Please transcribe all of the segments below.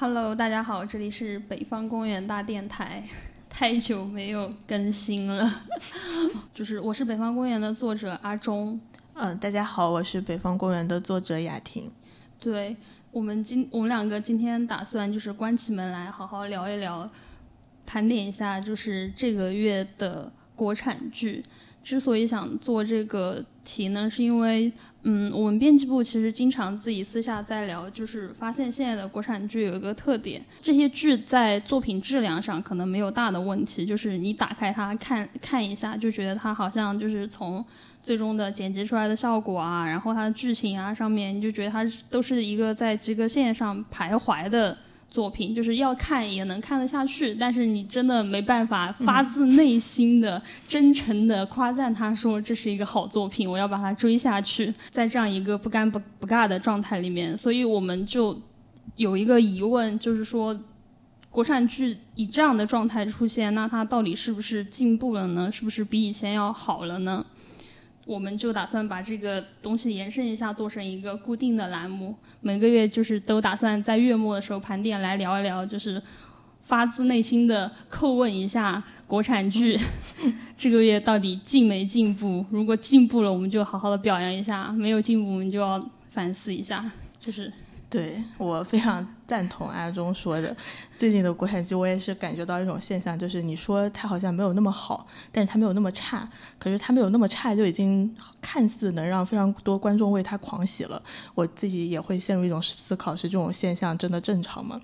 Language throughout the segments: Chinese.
Hello，大家好，这里是北方公园大电台。太久没有更新了，就是我是北方公园的作者阿忠。嗯，大家好，我是北方公园的作者雅婷。对我们今我们两个今天打算就是关起门来好好聊一聊，盘点一下就是这个月的国产剧。之所以想做这个题呢，是因为，嗯，我们编辑部其实经常自己私下在聊，就是发现现在的国产剧有一个特点，这些剧在作品质量上可能没有大的问题，就是你打开它看看一下，就觉得它好像就是从最终的剪辑出来的效果啊，然后它的剧情啊上面，你就觉得它都是一个在及格线上徘徊的。作品就是要看也能看得下去，但是你真的没办法发自内心的、真诚的夸赞他，说这是一个好作品，我要把它追下去。在这样一个不干不不尬的状态里面，所以我们就有一个疑问，就是说，国产剧以这样的状态出现，那它到底是不是进步了呢？是不是比以前要好了呢？我们就打算把这个东西延伸一下，做成一个固定的栏目。每个月就是都打算在月末的时候盘点来聊一聊，就是发自内心的叩问一下国产剧 这个月到底进没进步。如果进步了，我们就好好的表扬一下；没有进步，我们就要反思一下。就是。对我非常赞同阿忠说的，最近的国产剧我也是感觉到一种现象，就是你说它好像没有那么好，但是它没有那么差，可是它没有那么差就已经看似能让非常多观众为它狂喜了。我自己也会陷入一种思考：是这种现象真的正常吗？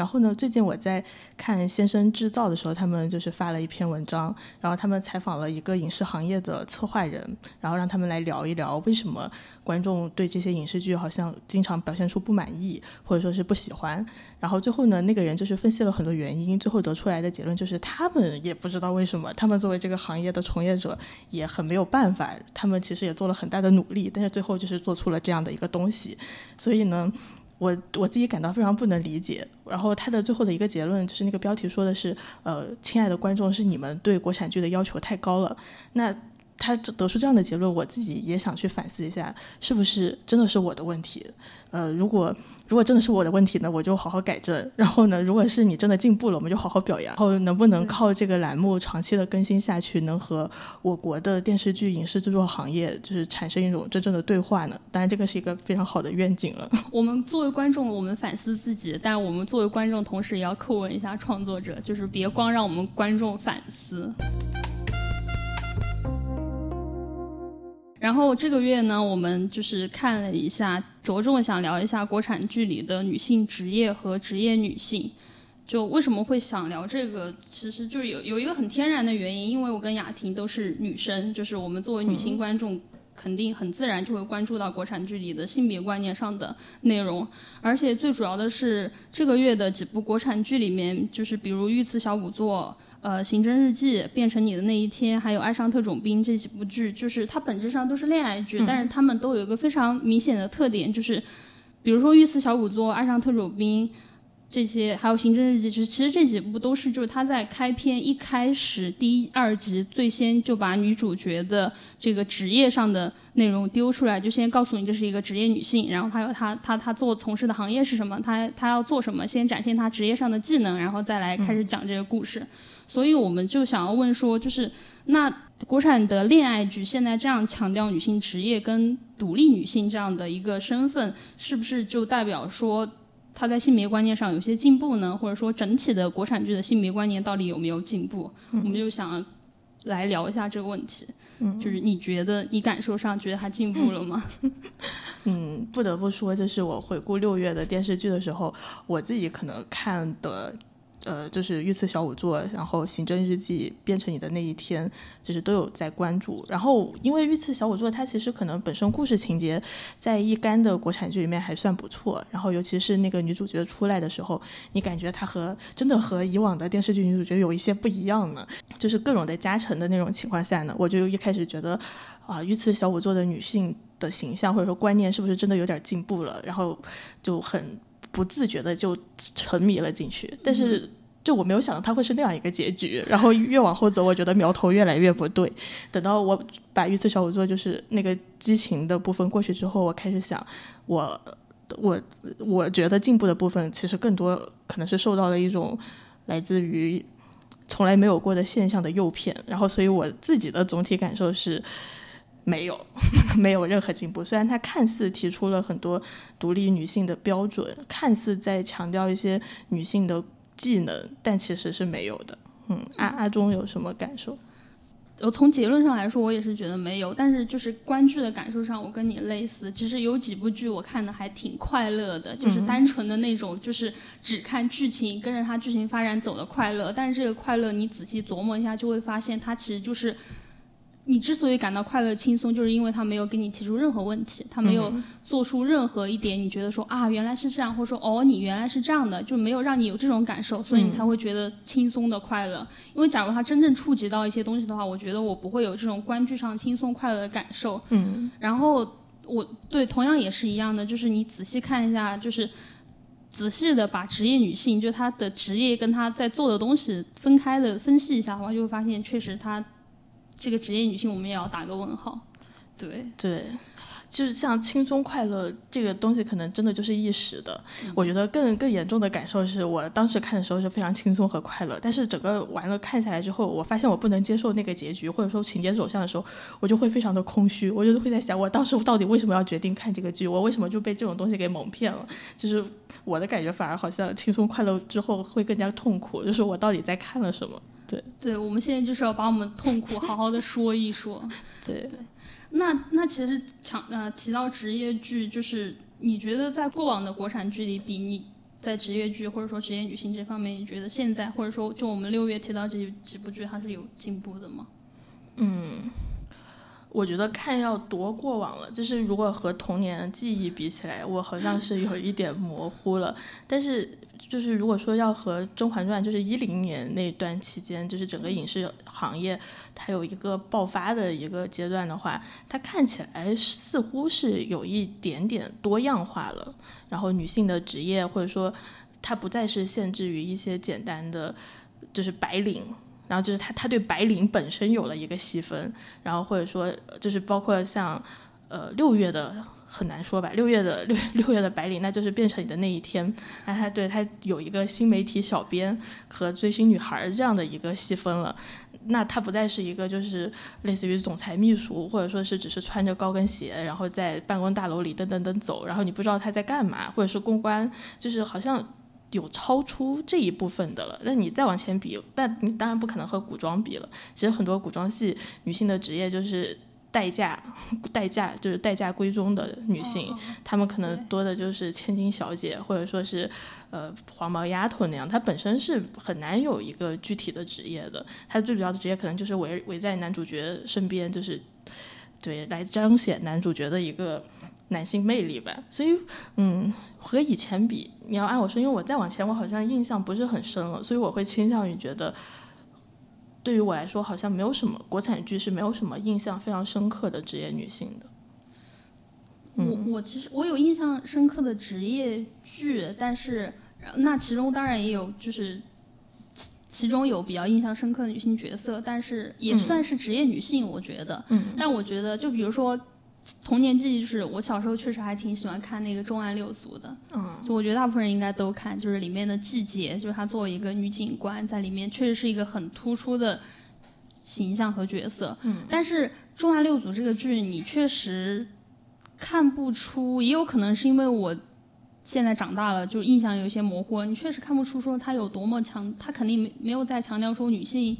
然后呢？最近我在看《先生制造》的时候，他们就是发了一篇文章，然后他们采访了一个影视行业的策划人，然后让他们来聊一聊为什么观众对这些影视剧好像经常表现出不满意，或者说是不喜欢。然后最后呢，那个人就是分析了很多原因，最后得出来的结论就是他们也不知道为什么，他们作为这个行业的从业者也很没有办法，他们其实也做了很大的努力，但是最后就是做出了这样的一个东西。所以呢。我我自己感到非常不能理解，然后他的最后的一个结论就是那个标题说的是，呃，亲爱的观众，是你们对国产剧的要求太高了。那他得出这样的结论，我自己也想去反思一下，是不是真的是我的问题？呃，如果。如果真的是我的问题呢，我就好好改正。然后呢，如果是你真的进步了，我们就好好表扬。然后能不能靠这个栏目长期的更新下去，能和我国的电视剧影视制作行业就是产生一种真正的对话呢？当然，这个是一个非常好的愿景了。我们作为观众，我们反思自己，但是我们作为观众，同时也要叩问一下创作者，就是别光让我们观众反思。然后这个月呢，我们就是看了一下，着重想聊一下国产剧里的女性职业和职业女性。就为什么会想聊这个，其实就有有一个很天然的原因，因为我跟雅婷都是女生，就是我们作为女性观众，肯定很自然就会关注到国产剧里的性别观念上的内容。而且最主要的是，这个月的几部国产剧里面，就是比如《御赐小仵作》。呃，刑侦日记变成你的那一天，还有爱上特种兵这几部剧，就是它本质上都是恋爱剧，但是它们都有一个非常明显的特点，就是比如说御赐小仵作、爱上特种兵这些，还有刑侦日记，就是其实这几部都是就是他在开篇一开始第一二集最先就把女主角的这个职业上的内容丢出来，就先告诉你这是一个职业女性，然后她有她她她做从事的行业是什么，她她要做什么，先展现她职业上的技能，然后再来开始讲这个故事。所以我们就想要问说，就是那国产的恋爱剧现在这样强调女性职业跟独立女性这样的一个身份，是不是就代表说她在性别观念上有些进步呢？或者说整体的国产剧的性别观念到底有没有进步？我们就想来聊一下这个问题。就是你觉得你感受上觉得它进步了吗？嗯，不得不说，就是我回顾六月的电视剧的时候，我自己可能看的。呃，就是御赐小仵作，然后刑侦日记变成你的那一天，就是都有在关注。然后因为御赐小仵作，它其实可能本身故事情节在一干的国产剧里面还算不错。然后尤其是那个女主角出来的时候，你感觉她和真的和以往的电视剧女主角有一些不一样呢。就是各种的加成的那种情况下呢，我就一开始觉得啊，御赐小仵作的女性的形象或者说观念是不是真的有点进步了？然后就很。不自觉的就沉迷了进去，但是就我没有想到它会是那样一个结局。然后越往后走，我觉得苗头越来越不对。等到我把御赐小仵作就是那个激情的部分过去之后，我开始想，我我我觉得进步的部分其实更多可能是受到了一种来自于从来没有过的现象的诱骗，然后所以我自己的总体感受是没有 没有任何进步。虽然他看似提出了很多独立女性的标准，看似在强调一些女性的技能，但其实是没有的。嗯，阿阿忠有什么感受？我从结论上来说，我也是觉得没有，但是就是观剧的感受上，我跟你类似。其实有几部剧我看的还挺快乐的，就是单纯的那种，就是只看剧情，跟着它剧情发展走的快乐。但是这个快乐，你仔细琢磨一下，就会发现它其实就是。你之所以感到快乐轻松，就是因为他没有给你提出任何问题，他没有做出任何一点你觉得说啊原来是这样，或者说哦你原来是这样的，就没有让你有这种感受，所以你才会觉得轻松的快乐。因为假如他真正触及到一些东西的话，我觉得我不会有这种观剧上轻松快乐的感受。嗯，然后我对同样也是一样的，就是你仔细看一下，就是仔细的把职业女性就她的职业跟她在做的东西分开的分析一下的话，就会发现确实她。这个职业女性，我们也要打个问号。对对，就是像轻松快乐这个东西，可能真的就是一时的。我觉得更更严重的感受是我当时看的时候是非常轻松和快乐，但是整个完了看下来之后，我发现我不能接受那个结局，或者说情节走向的时候，我就会非常的空虚。我就是会在想，我当时到底为什么要决定看这个剧？我为什么就被这种东西给蒙骗了？就是我的感觉反而好像轻松快乐之后会更加痛苦，就是我到底在看了什么？对，对，我们现在就是要把我们痛苦好好的说一说。对，对，那那其实强呃提到职业剧，就是你觉得在过往的国产剧里，比你在职业剧或者说职业女性这方面，你觉得现在或者说就我们六月提到这几部剧，它是有进步的吗？嗯。我觉得看要多过往了，就是如果和童年记忆比起来，我好像是有一点模糊了。但是就是如果说要和《甄嬛传》就是一零年那段期间，就是整个影视行业它有一个爆发的一个阶段的话，它看起来似乎是有一点点多样化了。然后女性的职业或者说它不再是限制于一些简单的，就是白领。然后就是他，他对白领本身有了一个细分，然后或者说就是包括像，呃六月的很难说吧，六月的六 六月的白领，那就是变成你的那一天。那他对他有一个新媒体小编和追星女孩这样的一个细分了，那他不再是一个就是类似于总裁秘书，或者说是只是穿着高跟鞋，然后在办公大楼里噔噔噔走，然后你不知道他在干嘛，或者是公关，就是好像。有超出这一部分的了，那你再往前比，那你当然不可能和古装比了。其实很多古装戏女性的职业就是代嫁，代嫁就是代嫁闺中的女性，她们可能多的就是千金小姐，或者说是呃黄毛丫头那样。她本身是很难有一个具体的职业的，她最主要的职业可能就是围围在男主角身边，就是对来彰显男主角的一个。男性魅力吧，所以，嗯，和以前比，你要按我说，因为我再往前，我好像印象不是很深了，所以我会倾向于觉得，对于我来说，好像没有什么国产剧是没有什么印象非常深刻的职业女性的。我我其实我有印象深刻的职业剧，但是那其中当然也有，就是其其中有比较印象深刻的女性角色，但是也算是职业女性，我觉得。嗯。但我觉得，就比如说。童年记忆就是我小时候确实还挺喜欢看那个《重案六组》的，嗯，就我觉得大部分人应该都看，就是里面的季节，就是她作为一个女警官在里面确实是一个很突出的形象和角色，嗯，但是《重案六组》这个剧你确实看不出，也有可能是因为我现在长大了，就印象有些模糊，你确实看不出说她有多么强，她肯定没没有在强调说女性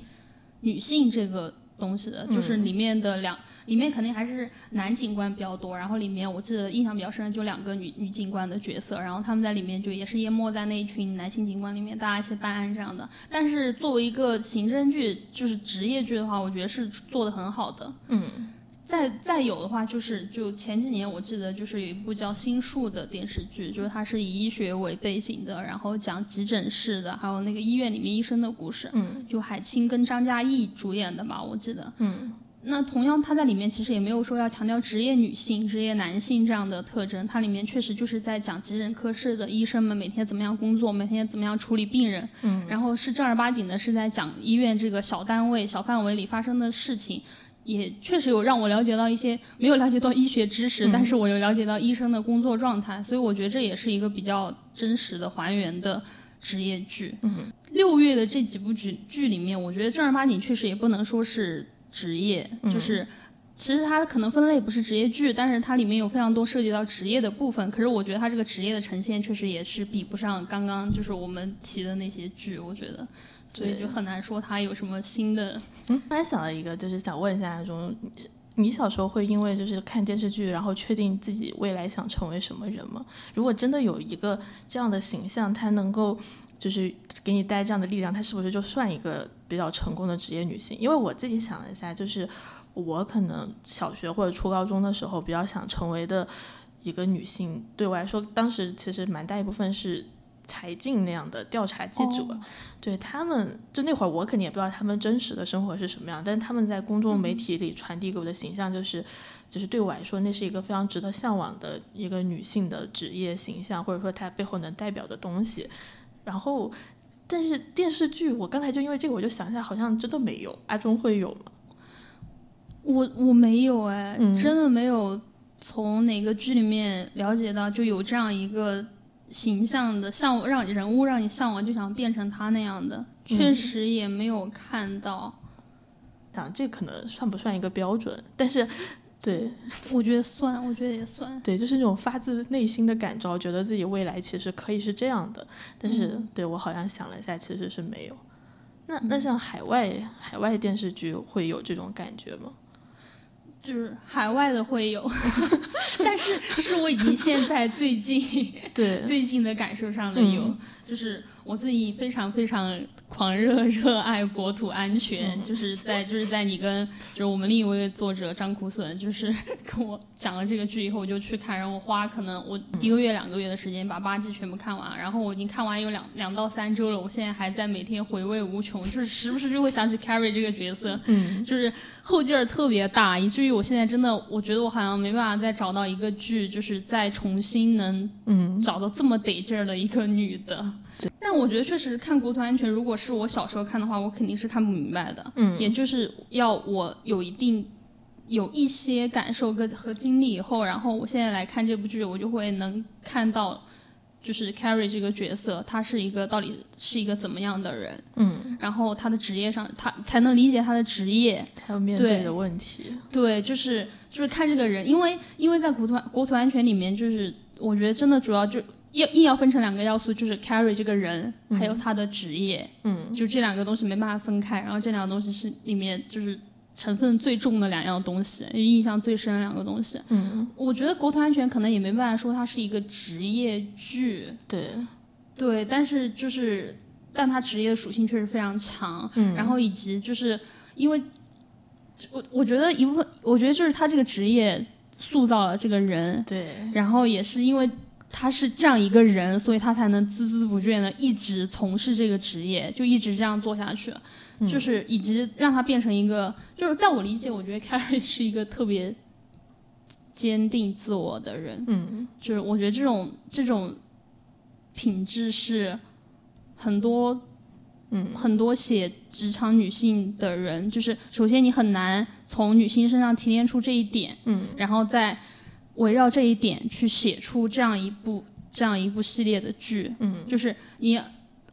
女性这个。东西的，就是里面的两，里面肯定还是男警官比较多。然后里面我记得印象比较深的就两个女女警官的角色，然后他们在里面就也是淹没在那一群男性警官里面，大家一起办案这样的。但是作为一个刑侦剧，就是职业剧的话，我觉得是做的很好的。嗯。再再有的话，就是就前几年我记得就是有一部叫《心术》的电视剧，就是它是以医学为背景的，然后讲急诊室的，还有那个医院里面医生的故事。嗯，就海清跟张嘉译主演的吧，我记得。嗯，那同样他在里面其实也没有说要强调职业女性、职业男性这样的特征，它里面确实就是在讲急诊科室的医生们每天怎么样工作，每天怎么样处理病人。嗯，然后是正儿八经的是在讲医院这个小单位、小范围里发生的事情。也确实有让我了解到一些没有了解到医学知识，但是我有了解到医生的工作状态，所以我觉得这也是一个比较真实的还原的职业剧。嗯，六月的这几部剧剧里面，我觉得正儿八经确实也不能说是职业，就是其实它可能分类不是职业剧，但是它里面有非常多涉及到职业的部分。可是我觉得它这个职业的呈现确实也是比不上刚刚就是我们提的那些剧，我觉得，所以就很难说他有什么新的。嗯，突然想到一个，就是想问一下那种。你小时候会因为就是看电视剧，然后确定自己未来想成为什么人吗？如果真的有一个这样的形象，他能够就是给你带这样的力量，他是不是就算一个比较成功的职业女性？因为我自己想了一下，就是我可能小学或者初高中的时候比较想成为的一个女性，对我来说，当时其实蛮大一部分是。财经那样的调查记者，对他们，就那会儿我肯定也不知道他们真实的生活是什么样，但是他们在公众媒体里传递给我的形象就是，就是对我来说那是一个非常值得向往的一个女性的职业形象，或者说她背后能代表的东西。然后，但是电视剧，我刚才就因为这个我就想一下，好像真的没有。阿忠会有吗？我我没有哎，真的没有从哪个剧里面了解到就有这样一个。形象的向让人物让你向往，就想变成他那样的，确实也没有看到。想这可能算不算一个标准？但是，对，我觉得算，我觉得也算。对，就是那种发自内心的感召，觉得自己未来其实可以是这样的。但是，对我好像想了一下，其实是没有。那那像海外海外电视剧会有这种感觉吗？就是海外的会有，但是是我已经现在最近对。最近的感受上的有，就是我自己非常非常狂热 热爱国土安全，就是在就是在你跟就是我们另一位作者张苦笋就是 跟我讲了这个剧以后，我就去看，然后我花可能我一个月两个月的时间把八季全部看完，然后我已经看完有两两到三周了，我现在还在每天回味无穷，就是时不时就会想起 Carrie 这个角色，嗯，就是后劲儿特别大，以至于。我现在真的，我觉得我好像没办法再找到一个剧，就是再重新能嗯找到这么得劲儿的一个女的。但我觉得确实看国土安全，如果是我小时候看的话，我肯定是看不明白的。嗯，也就是要我有一定有一些感受跟和经历以后，然后我现在来看这部剧，我就会能看到。就是 Carrie 这个角色，他是一个到底是一个怎么样的人？嗯，然后他的职业上，他才能理解他的职业，他要面对的问题。对，就是就是看这个人，因为因为在国土国土安全里面，就是我觉得真的主要就要硬要分成两个要素，就是 Carrie 这个人，还有他的职业。嗯，就这两个东西没办法分开，然后这两个东西是里面就是。成分最重的两样东西，印象最深的两个东西。嗯，我觉得国土安全可能也没办法说它是一个职业剧。对，对，但是就是，但它职业的属性确实非常强。嗯，然后以及就是因为，我我觉得一部分，我觉得就是他这个职业塑造了这个人。对，然后也是因为他是这样一个人，所以他才能孜孜不倦的一直从事这个职业，就一直这样做下去。就是以及让他变成一个，就是在我理解，我觉得 Carrie 是一个特别坚定自我的人。嗯，就是我觉得这种这种品质是很多，嗯，很多写职场女性的人，就是首先你很难从女性身上提炼出这一点，嗯，然后再围绕这一点去写出这样一部这样一部系列的剧，嗯，就是你。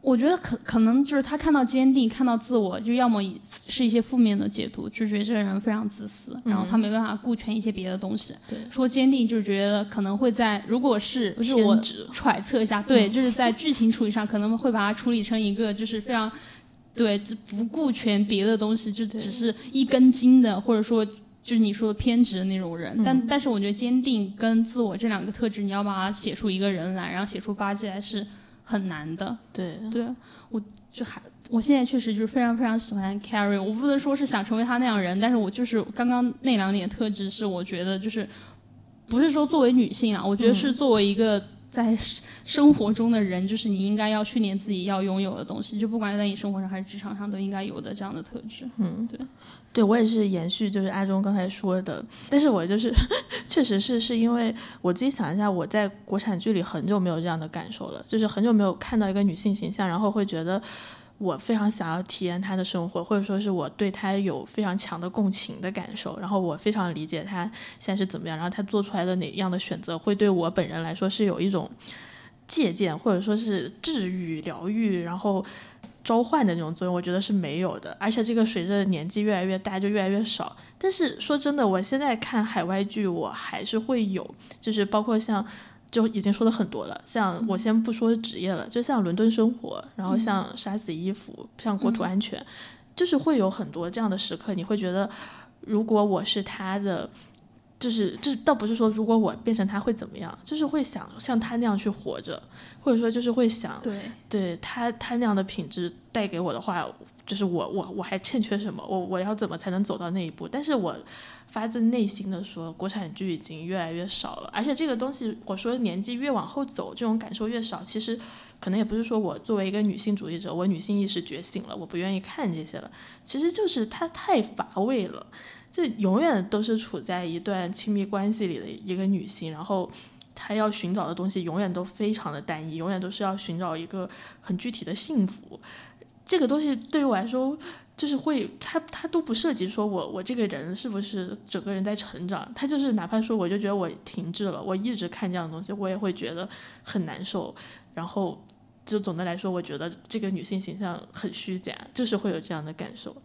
我觉得可可能就是他看到坚定，看到自我，就要么是一些负面的解读，就觉得这个人非常自私，然后他没办法顾全一些别的东西。对。说坚定就是觉得可能会在，如果是不是我揣测一下，对，就是在剧情处理上可能会把它处理成一个就是非常，对，不顾全别的东西，就只是一根筋的，或者说就是你说的偏执的那种人。但但是我觉得坚定跟自我这两个特质，你要把它写出一个人来，然后写出八戒来是。很难的，对对，我就还，我现在确实就是非常非常喜欢 Carrie，我不能说是想成为他那样人，但是我就是刚刚那两点特质是我觉得就是，不是说作为女性啊，我觉得是作为一个在生活中的人，就是你应该要训练自己要拥有的东西，就不管在你生活上还是职场上都应该有的这样的特质，嗯，对。对，我也是延续就是阿忠刚才说的，但是我就是 确实是是因为我自己想一下，我在国产剧里很久没有这样的感受了，就是很久没有看到一个女性形象，然后会觉得我非常想要体验他的生活，或者说是我对他有非常强的共情的感受，然后我非常理解他现在是怎么样，然后他做出来的哪样的选择会对我本人来说是有一种借鉴或者说是治愈、疗愈，然后召唤的那种作用，我觉得是没有的。而且这个随着年纪越来越大就越来越少。但是说真的，我现在看海外剧，我还是会有，就是包括像就已经说的很多了，像我先不说职业了，就像《伦敦生活》，然后像《杀死伊芙》，像《国土安全》，就是会有很多这样的时刻，你会觉得，如果我是他的。就是就是，倒不是说如果我变成他会怎么样，就是会想像他那样去活着，或者说就是会想，对，对他他那样的品质带给我的话，就是我我我还欠缺什么，我我要怎么才能走到那一步？但是我发自内心的说，国产剧已经越来越少了，而且这个东西，我说年纪越往后走，这种感受越少，其实可能也不是说我作为一个女性主义者，我女性意识觉醒了，我不愿意看这些了，其实就是它太乏味了。这永远都是处在一段亲密关系里的一个女性，然后她要寻找的东西永远都非常的单一，永远都是要寻找一个很具体的幸福。这个东西对于我来说，就是会，它它都不涉及说我我这个人是不是整个人在成长，它就是哪怕说我就觉得我停滞了，我一直看这样的东西，我也会觉得很难受。然后就总的来说，我觉得这个女性形象很虚假，就是会有这样的感受。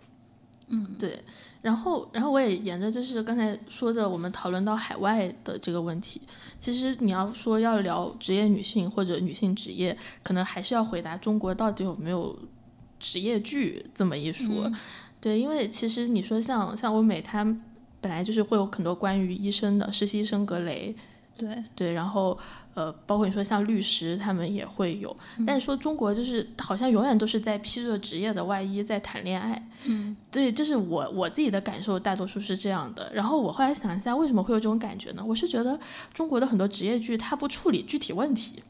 嗯，对。然后，然后我也沿着就是刚才说的，我们讨论到海外的这个问题。其实你要说要聊职业女性或者女性职业，可能还是要回答中国到底有没有职业剧这么一说。对，因为其实你说像像欧美，它本来就是会有很多关于医生的实习医生格雷。对对，然后呃，包括你说像律师，他们也会有。但是说中国就是好像永远都是在披着职业的外衣在谈恋爱。嗯，对，这是我我自己的感受，大多数是这样的。然后我后来想一下，为什么会有这种感觉呢？我是觉得中国的很多职业剧，它不处理具体问题，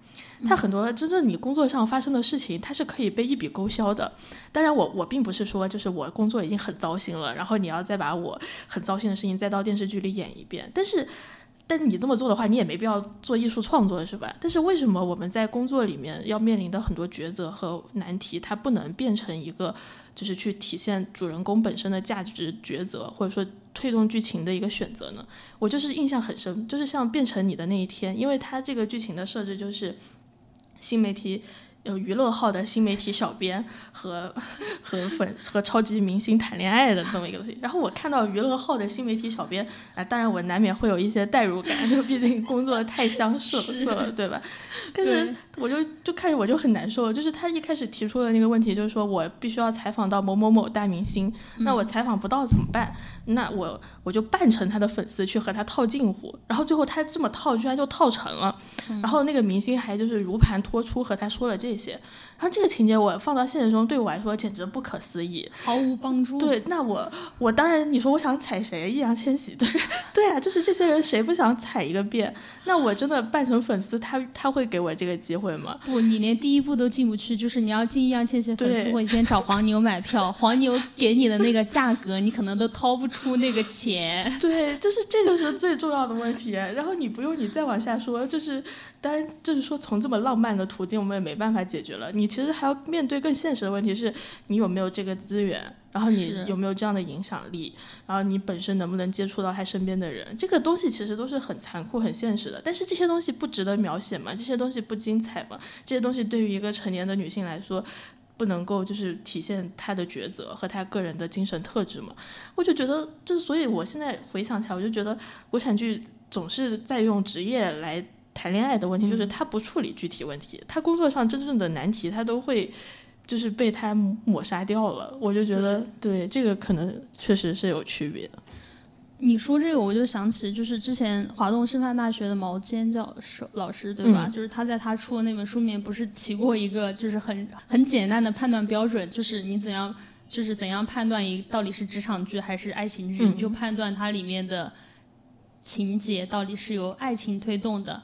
它很多真正你工作上发生的事情，它是可以被一笔勾销的。当然，我我并不是说就是我工作已经很糟心了，然后你要再把我很糟心的事情再到电视剧里演一遍，但是。但你这么做的话，你也没必要做艺术创作，是吧？但是为什么我们在工作里面要面临的很多抉择和难题，它不能变成一个就是去体现主人公本身的价值抉择，或者说推动剧情的一个选择呢？我就是印象很深，就是像变成你的那一天，因为它这个剧情的设置就是新媒体。有娱乐号的新媒体小编和 和粉和超级明星谈恋爱的这么一个东西，然后我看到娱乐号的新媒体小编，啊，当然我难免会有一些代入感，就毕竟工作太相似 了，对吧？但是我就就看着我就很难受，就是他一开始提出的那个问题，就是说我必须要采访到某某某大明星，那我采访不到怎么办？那我我就扮成他的粉丝去和他套近乎，然后最后他这么套居然就套成了，然后那个明星还就是如盘托出和他说了这。些，然后这个情节我放到现实中，对我来说简直不可思议，毫无帮助。对，那我我当然，你说我想踩谁？易烊千玺，对 对啊，就是这些人谁不想踩一个遍？那我真的扮成粉丝，他他会给我这个机会吗？不，你连第一步都进不去，就是你要进易烊千玺粉丝会，先找黄牛买票，黄牛给你的那个价格，你可能都掏不出那个钱。对，就是这个是最重要的问题。然后你不用你再往下说，就是当然就是说从这么浪漫的途径，我们也没办法。解决了，你其实还要面对更现实的问题，是你有没有这个资源，然后你有没有这样的影响力，然后你本身能不能接触到他身边的人，这个东西其实都是很残酷、很现实的。但是这些东西不值得描写吗？这些东西不精彩吗？这些东西对于一个成年的女性来说，不能够就是体现她的抉择和她个人的精神特质嘛？我就觉得，就所以我现在回想起来，我就觉得国产剧总是在用职业来。谈恋爱的问题就是他不处理具体问题，他工作上真正的难题他都会就是被他抹杀掉了。我就觉得对这个可能确实是有区别。你说这个我就想起就是之前华东师范大学的毛尖教授老师对吧？就是他在他出的那本书里面不是提过一个就是很很简单的判断标准，就是你怎样就是怎样判断一到底是职场剧还是爱情剧，你就判断它里面的情节到底是由爱情推动的。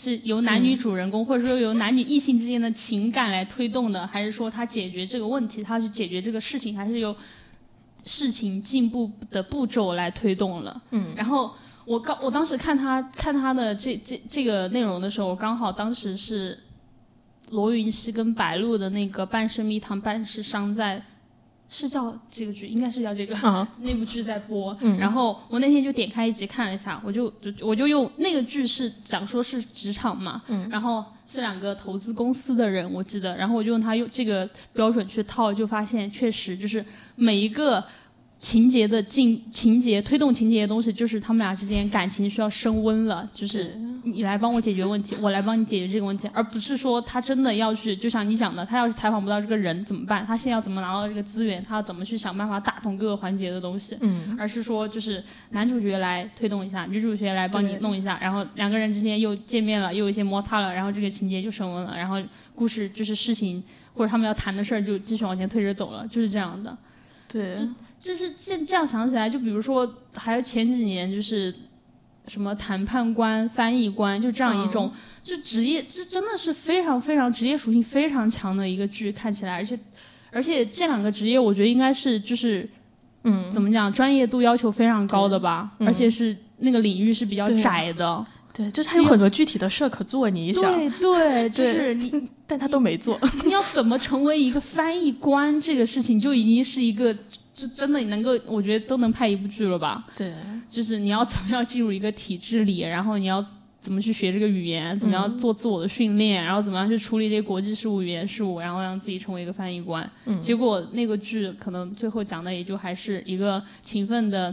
是由男女主人公，或者说由男女异性之间的情感来推动的，还是说他解决这个问题，他去解决这个事情，还是由事情进步的步骤来推动了？嗯。然后我刚我当时看他看他的这这这个内容的时候，我刚好当时是罗云熙跟白鹿的那个《半生蜜糖半世伤》在是叫这个剧，应该是叫这个。啊，那部剧在播，嗯。然后我那天就点开一集看了一下，我就就我就用那个剧是讲说是职场嘛，嗯。然后是两个投资公司的人，我记得，然后我就用他用这个标准去套，就发现确实就是每一个情节的进情节推动情节的东西，就是他们俩之间感情需要升温了，就是你来帮我解决问题，我来帮你解决这个问题，而不是说他真的要去，就像你讲的，他要是采访不到这个人怎么办？他现在要怎么拿到这个资源？他要怎么去想办法打通各个环节的东西？嗯，而是说就是男主角来推动一下，女主角来帮你弄一下，然后两个人之间又见面了，又有一些摩擦了，然后这个情节就升温了，然后故事就是事情或者他们要谈的事儿就继续往前推着走了，就是这样的。对，就是现这样想起来，就比如说还有前几年就是什么谈判官、翻译官，就这样一种、就职业，这真的是非常非常职业属性非常强的一个剧，看起来，而且而且这两个职业，我觉得应该是就是嗯，怎么讲，专业度要求非常高的吧，嗯。而且是那个领域是比较窄的。对，就是他有很多具体的事儿可做，你一想，对对，就是你 但他都没做。你要怎么成为一个翻译官，这个事情就已经是一个，就真的能够，我觉得都能拍一部剧了吧。对，就是你要怎么样进入一个体制里，然后你要怎么去学这个语言，怎么样做自我的训练，然后怎么样去处理这些国际事务、语言事务，然后让自己成为一个翻译官。嗯结果那个剧可能最后讲的也就还是一个勤奋的、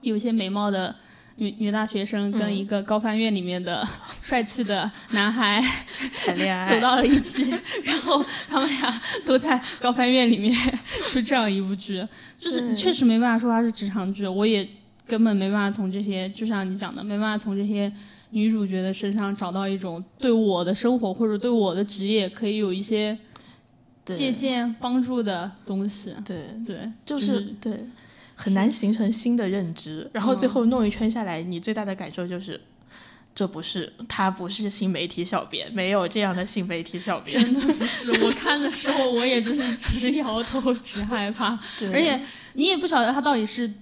有些美貌的。女女大学生跟一个高翻院里面的 帅气的男孩谈恋爱，走到了一起，然后他们俩都在高翻院里面 出这样一部剧，就是确实没办法说它是职场剧，我也根本没办法从这些，就像你讲的，没办法从这些女主角的身上找到一种对我的生活或者对我的职业可以有一些借鉴帮助的东西。对，对，就就是对，很难形成新的认知。然后最后弄一圈下来，你最大的感受就是。这不是他不是新媒体小编，没有这样的新媒体小编。真的不是，我看的时候我也就是直摇头，直害怕。对而且你也不晓得他到底是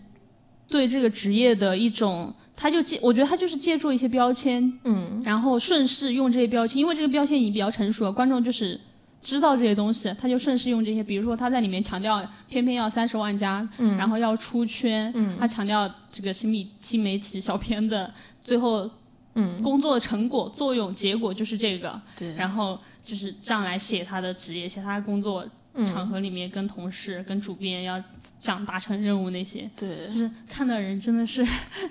对这个职业的一种，他就借，我觉得他就是借助一些标签，嗯，然后顺势用这些标签，因为这个标签已经比较成熟了，观众就是知道这些东西，他就顺势用这些，比如说他在里面强调偏偏要三十万加，嗯。然后要出圈，嗯。他强调这个新媒新媒体小片的最后嗯，工作的成果、作用、结果就是这个，对，然后就是这样来写他的职业，写他的工作嗯场合里面跟同事、跟主编要讲达成任务那些，对就是看的人真的是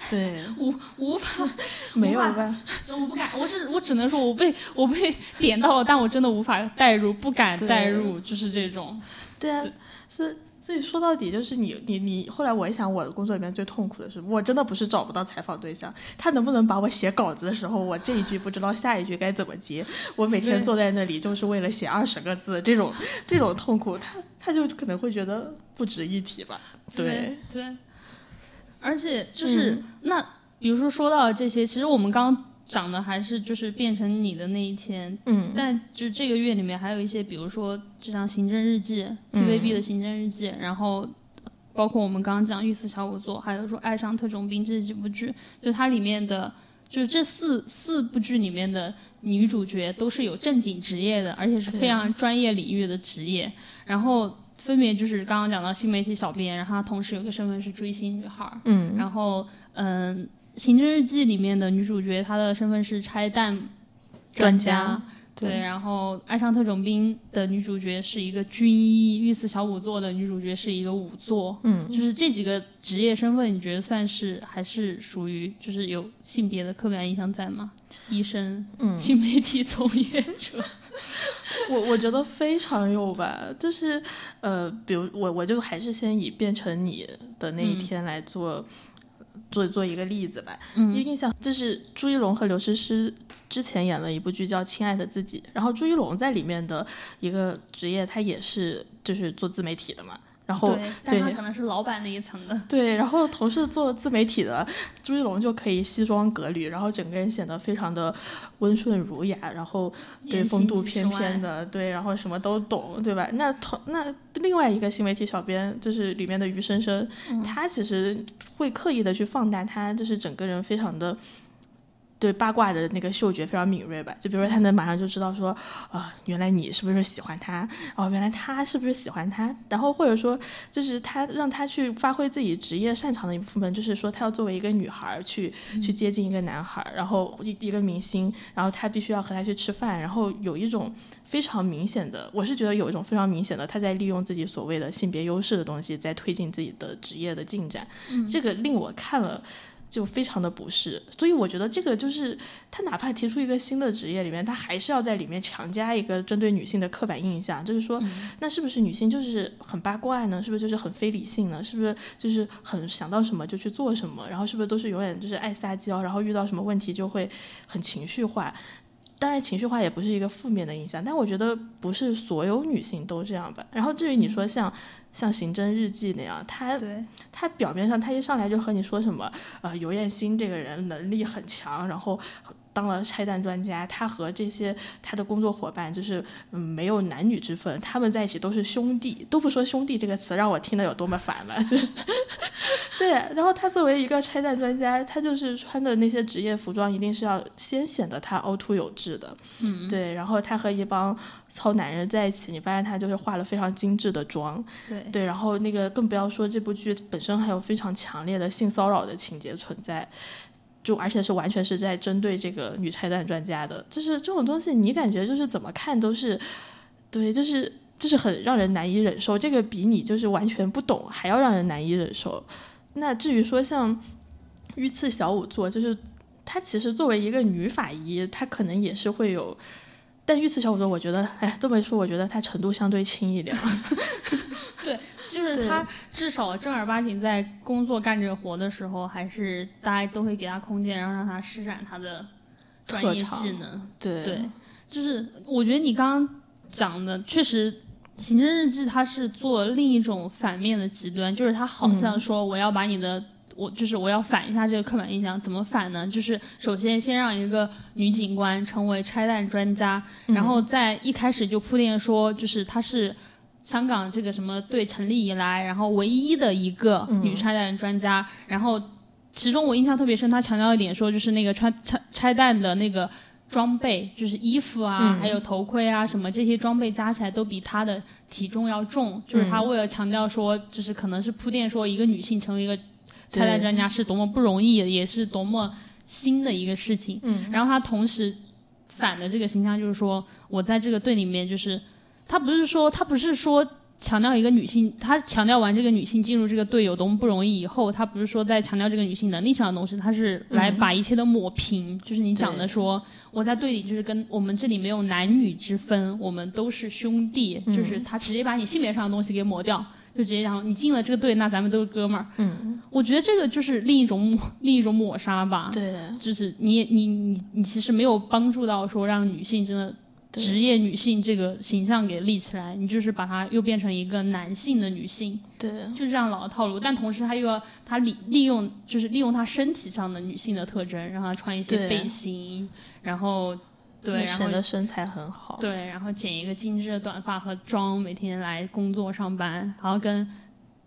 对，无无法，没有办法？我不敢，我是我只能说我被我被点到了，但我真的无法代入，不敢对代入，就是这种。对啊对，是。所以说到底就是你你你，后来我一想，我的工作里面最痛苦的是，我真的不是找不到采访对象，他能不能把我写稿子的时候，我这一句不知道下一句该怎么接，我每天坐在那里就是为了写二十个字，这种这种痛苦，他他就可能会觉得不值一提吧。对，对，而且就是、嗯那，比如说说到这些，其实我们刚刚讲的还是就是变成你的那一天，嗯但就这个月里面还有一些，比如说就像行政日记，TVB 的行政日记，然后包括我们刚刚讲《御赐小仵作》，还有说《爱上特种兵》这几部剧，就它里面的。就是这四四部剧里面的女主角都是有正经职业的，而且是非常专业领域的职业。然后分别就是刚刚讲到新媒体小编，然后她同时有个身份是追星女孩儿。嗯然后嗯，《行政日记》里面的女主角她的身份是拆弹专家家。对，然后《爱上特种兵》的女主角是一个军医，《御赐小仵作》的女主角是一个仵作，嗯，就是这几个职业身份，你觉得算是还是属于就是有性别的刻板印象在吗？医生、嗯新媒体从业者，我我觉得非常有吧，就是呃，比如我我就还是先以变成你的那一天来做。做做一个例子吧，嗯。一个印象就是朱一龙和刘诗诗之前演了一部剧叫《亲爱的自己》，然后朱一龙在里面的一个职业，他也是就是做自媒体的嘛，然后对，但他可能是老板那一层的，对，然后同事做自媒体的朱一龙就可以西装革履，然后整个人显得非常的温顺儒雅，然后对风度翩翩的，对，然后什么都懂，对吧？那同那另外一个新媒体小编就是里面的于生生，嗯他其实会刻意的去放大他，就是整个人非常的。对八卦的那个嗅觉非常敏锐吧，就比如说他能马上就知道说，啊、原来你是不是喜欢他？哦，原来他是不是喜欢他？然后或者说，就是他让他去发挥自己职业擅长的一部分，就是说他要作为一个女孩儿去、去接近一个男孩，然后一一个明星，然后他必须要和他去吃饭，然后有一种非常明显的，我是觉得有一种非常明显的，他在利用自己所谓的性别优势的东西，在推进自己的职业的进展，这个令我看了。就非常的不适，所以我觉得这个就是他哪怕提出一个新的职业里面，他还是要在里面强加一个针对女性的刻板印象，就是说，那是不是女性就是很八卦呢？是不是就是很非理性呢？是不是就是很想到什么就去做什么？然后是不是都是永远就是爱撒娇，然后遇到什么问题就会很情绪化？当然，情绪化也不是一个负面的印象，但我觉得不是所有女性都这样吧。然后至于你说像、像《刑侦日记》那样，他对，他表面上他一上来就和你说什么，呃，尤艳新这个人能力很强，然后当了拆弹专家，他和这些他的工作伙伴就是嗯没有男女之分，他们在一起都是兄弟，都不说兄弟这个词让我听得有多么烦了，就是 对。然后他作为一个拆弹专家，他就是穿的那些职业服装一定是要先显得他凹凸有致的，嗯，对。然后他和一帮糙男人在一起，你发现他就是化了非常精致的妆，对，对，然后那个更不要说这部剧本身还有非常强烈的性骚扰的情节存在，就而且是完全是在针对这个女拆弹专家的，就是这种东西你感觉就是怎么看都是，对，就是就是很让人难以忍受，这个比你就是完全不懂还要让人难以忍受。那至于说像御赐小仵作，就是她其实作为一个女法医，她可能也是会有。但御赐小仵作，我觉得，哎，这么说，我觉得她程度相对轻一点。对就是他至少正儿八经在工作干这个活的时候，还是大家都会给他空间，然后让他施展他的专业技能。对对，就是我觉得你刚刚讲的确实，《刑侦日记》它是做另一种反面的极端，就是他好像说我要把你的。我就是我要反一下这个刻板印象，怎么反呢？就是首先先让一个女警官成为拆弹专家，然后在一开始就铺垫说，就是她是香港这个什么队成立以来，然后唯一的一个女拆弹专家，然后其中我印象特别深，她强调一点说，就是那个拆拆拆弹的那个装备，就是衣服啊，还有头盔啊什么这些装备加起来都比她的体重要重，就是她为了强调说，就是可能是铺垫说一个女性成为一个拆弹专家是多么不容易，也是多么新的一个事情。嗯，然后她同时反的这个形象就是说，我在这个队里面，就是她不是说他不是说强调一个女性，他强调完这个女性进入这个队有多么不容易以后，他不是说在强调这个女性能力上的东西，他是来把一切都抹平。就是你讲的说，我在队里就是跟我们这里没有男女之分，我们都是兄弟，就是他直接把你性别上的东西给抹掉。就直接讲，你进了这个队，那咱们都是哥们儿。嗯，我觉得这个就是另一种另一种抹杀吧。对，就是你你你你其实没有帮助到说让女性真的对职业女性这个形象给立起来，你就是把她又变成一个男性的女性，对，就是这样老的套路。但同时她又要她利利用就是利用她身体上的女性的特征，让她穿一些背心，然后对，然后显得身材很好。对，然后剪一个精致的短发和妆，每天来工作上班，然后跟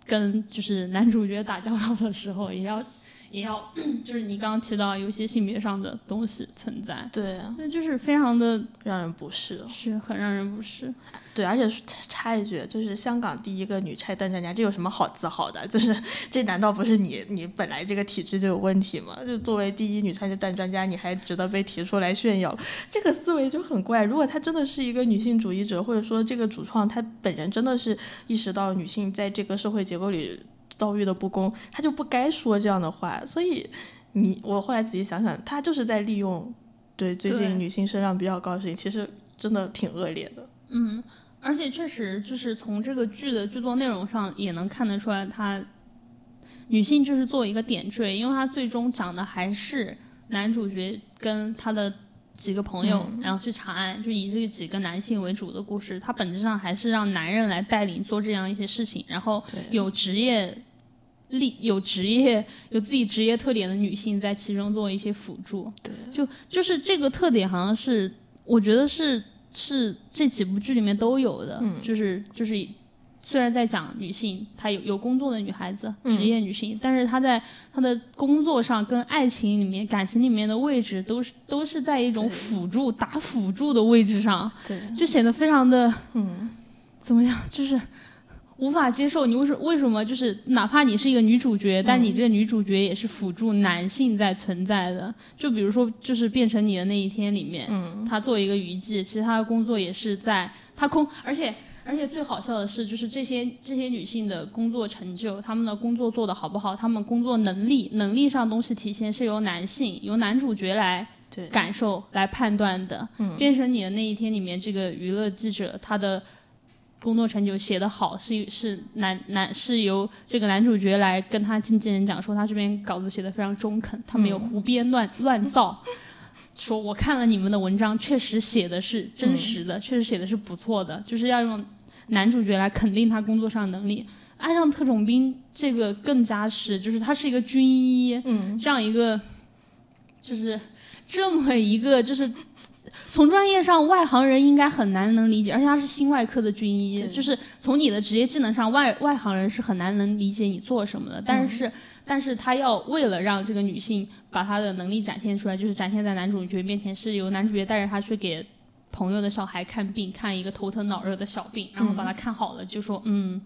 跟就是男主角打交道的时候，也要也要 就是你刚刚提到有一些性别上的东西存在，对，那就是非常的让人不适。是很让人不适。对，而且插一句，就是香港第一个女拆弹专家，这有什么好自豪的？就是这难道不是你你本来这个体质就有问题吗？就作为第一女拆弹专家，你还值得被提出来炫耀？这个思维就很怪。如果她真的是一个女性主义者，或者说这个主创她本人真的是意识到女性在这个社会结构里遭遇的不公，他就不该说这样的话。所以你我后来仔细想想，他就是在利用对最近女性声量比较高的事情，其实真的挺恶劣的。嗯，而且确实就是从这个剧的剧作内容上也能看得出来，他女性就是作为一个点缀，因为他最终讲的还是男主角跟他的几个朋友，然后去查案，就以这几个男性为主的故事。它本质上还是让男人来带领做这样一些事情，然后有职业。力有职业有自己职业特点的女性在其中做一些辅助，对，就就是这个特点好像是我觉得是是这几部剧里面都有的，嗯。就是就是虽然在讲女性，她有有工作的女孩子，职业女性，但是她在她的工作上跟爱情里面、感情里面的位置都是都是在一种辅助、打辅助的位置上，对，就显得非常的，嗯，怎么样，就是。无法接受你为什为什么就是哪怕你是一个女主角，但你这个女主角也是辅助男性在存在的。就比如说，就是变成你的那一天里面，嗯，她做一个娱记，其实她的工作也是在他空，而且而且最好笑的是，就是这些这些女性的工作成就，她们的工作做得好不好，她们工作能力能力上东西体现是由男性由男主角来感受来判断的。嗯，变成你的那一天里面，这个娱乐记者他的。工作成就写得好是是男男是由这个男主角来跟他经纪人讲说他这边稿子写的非常中肯，他没有胡编乱乱造，说我看了你们的文章，确实写的是真实的，确实写的是不错的，就是要用男主角来肯定他工作上的能力。爱上特种兵这个更加是，就是他是一个军医，这样一个，就是这么一个就是。从专业上，外行人应该很难能理解，而且他是心外科的军医，就是从你的职业技能上，外外行人是很难能理解你做什么的。但是，但是他要为了让这个女性把她的能力展现出来，就是展现在男主角面前，是由男主角带着她去给朋友的小孩看病，看一个头疼脑热的小病，然后把他看好了，就说嗯。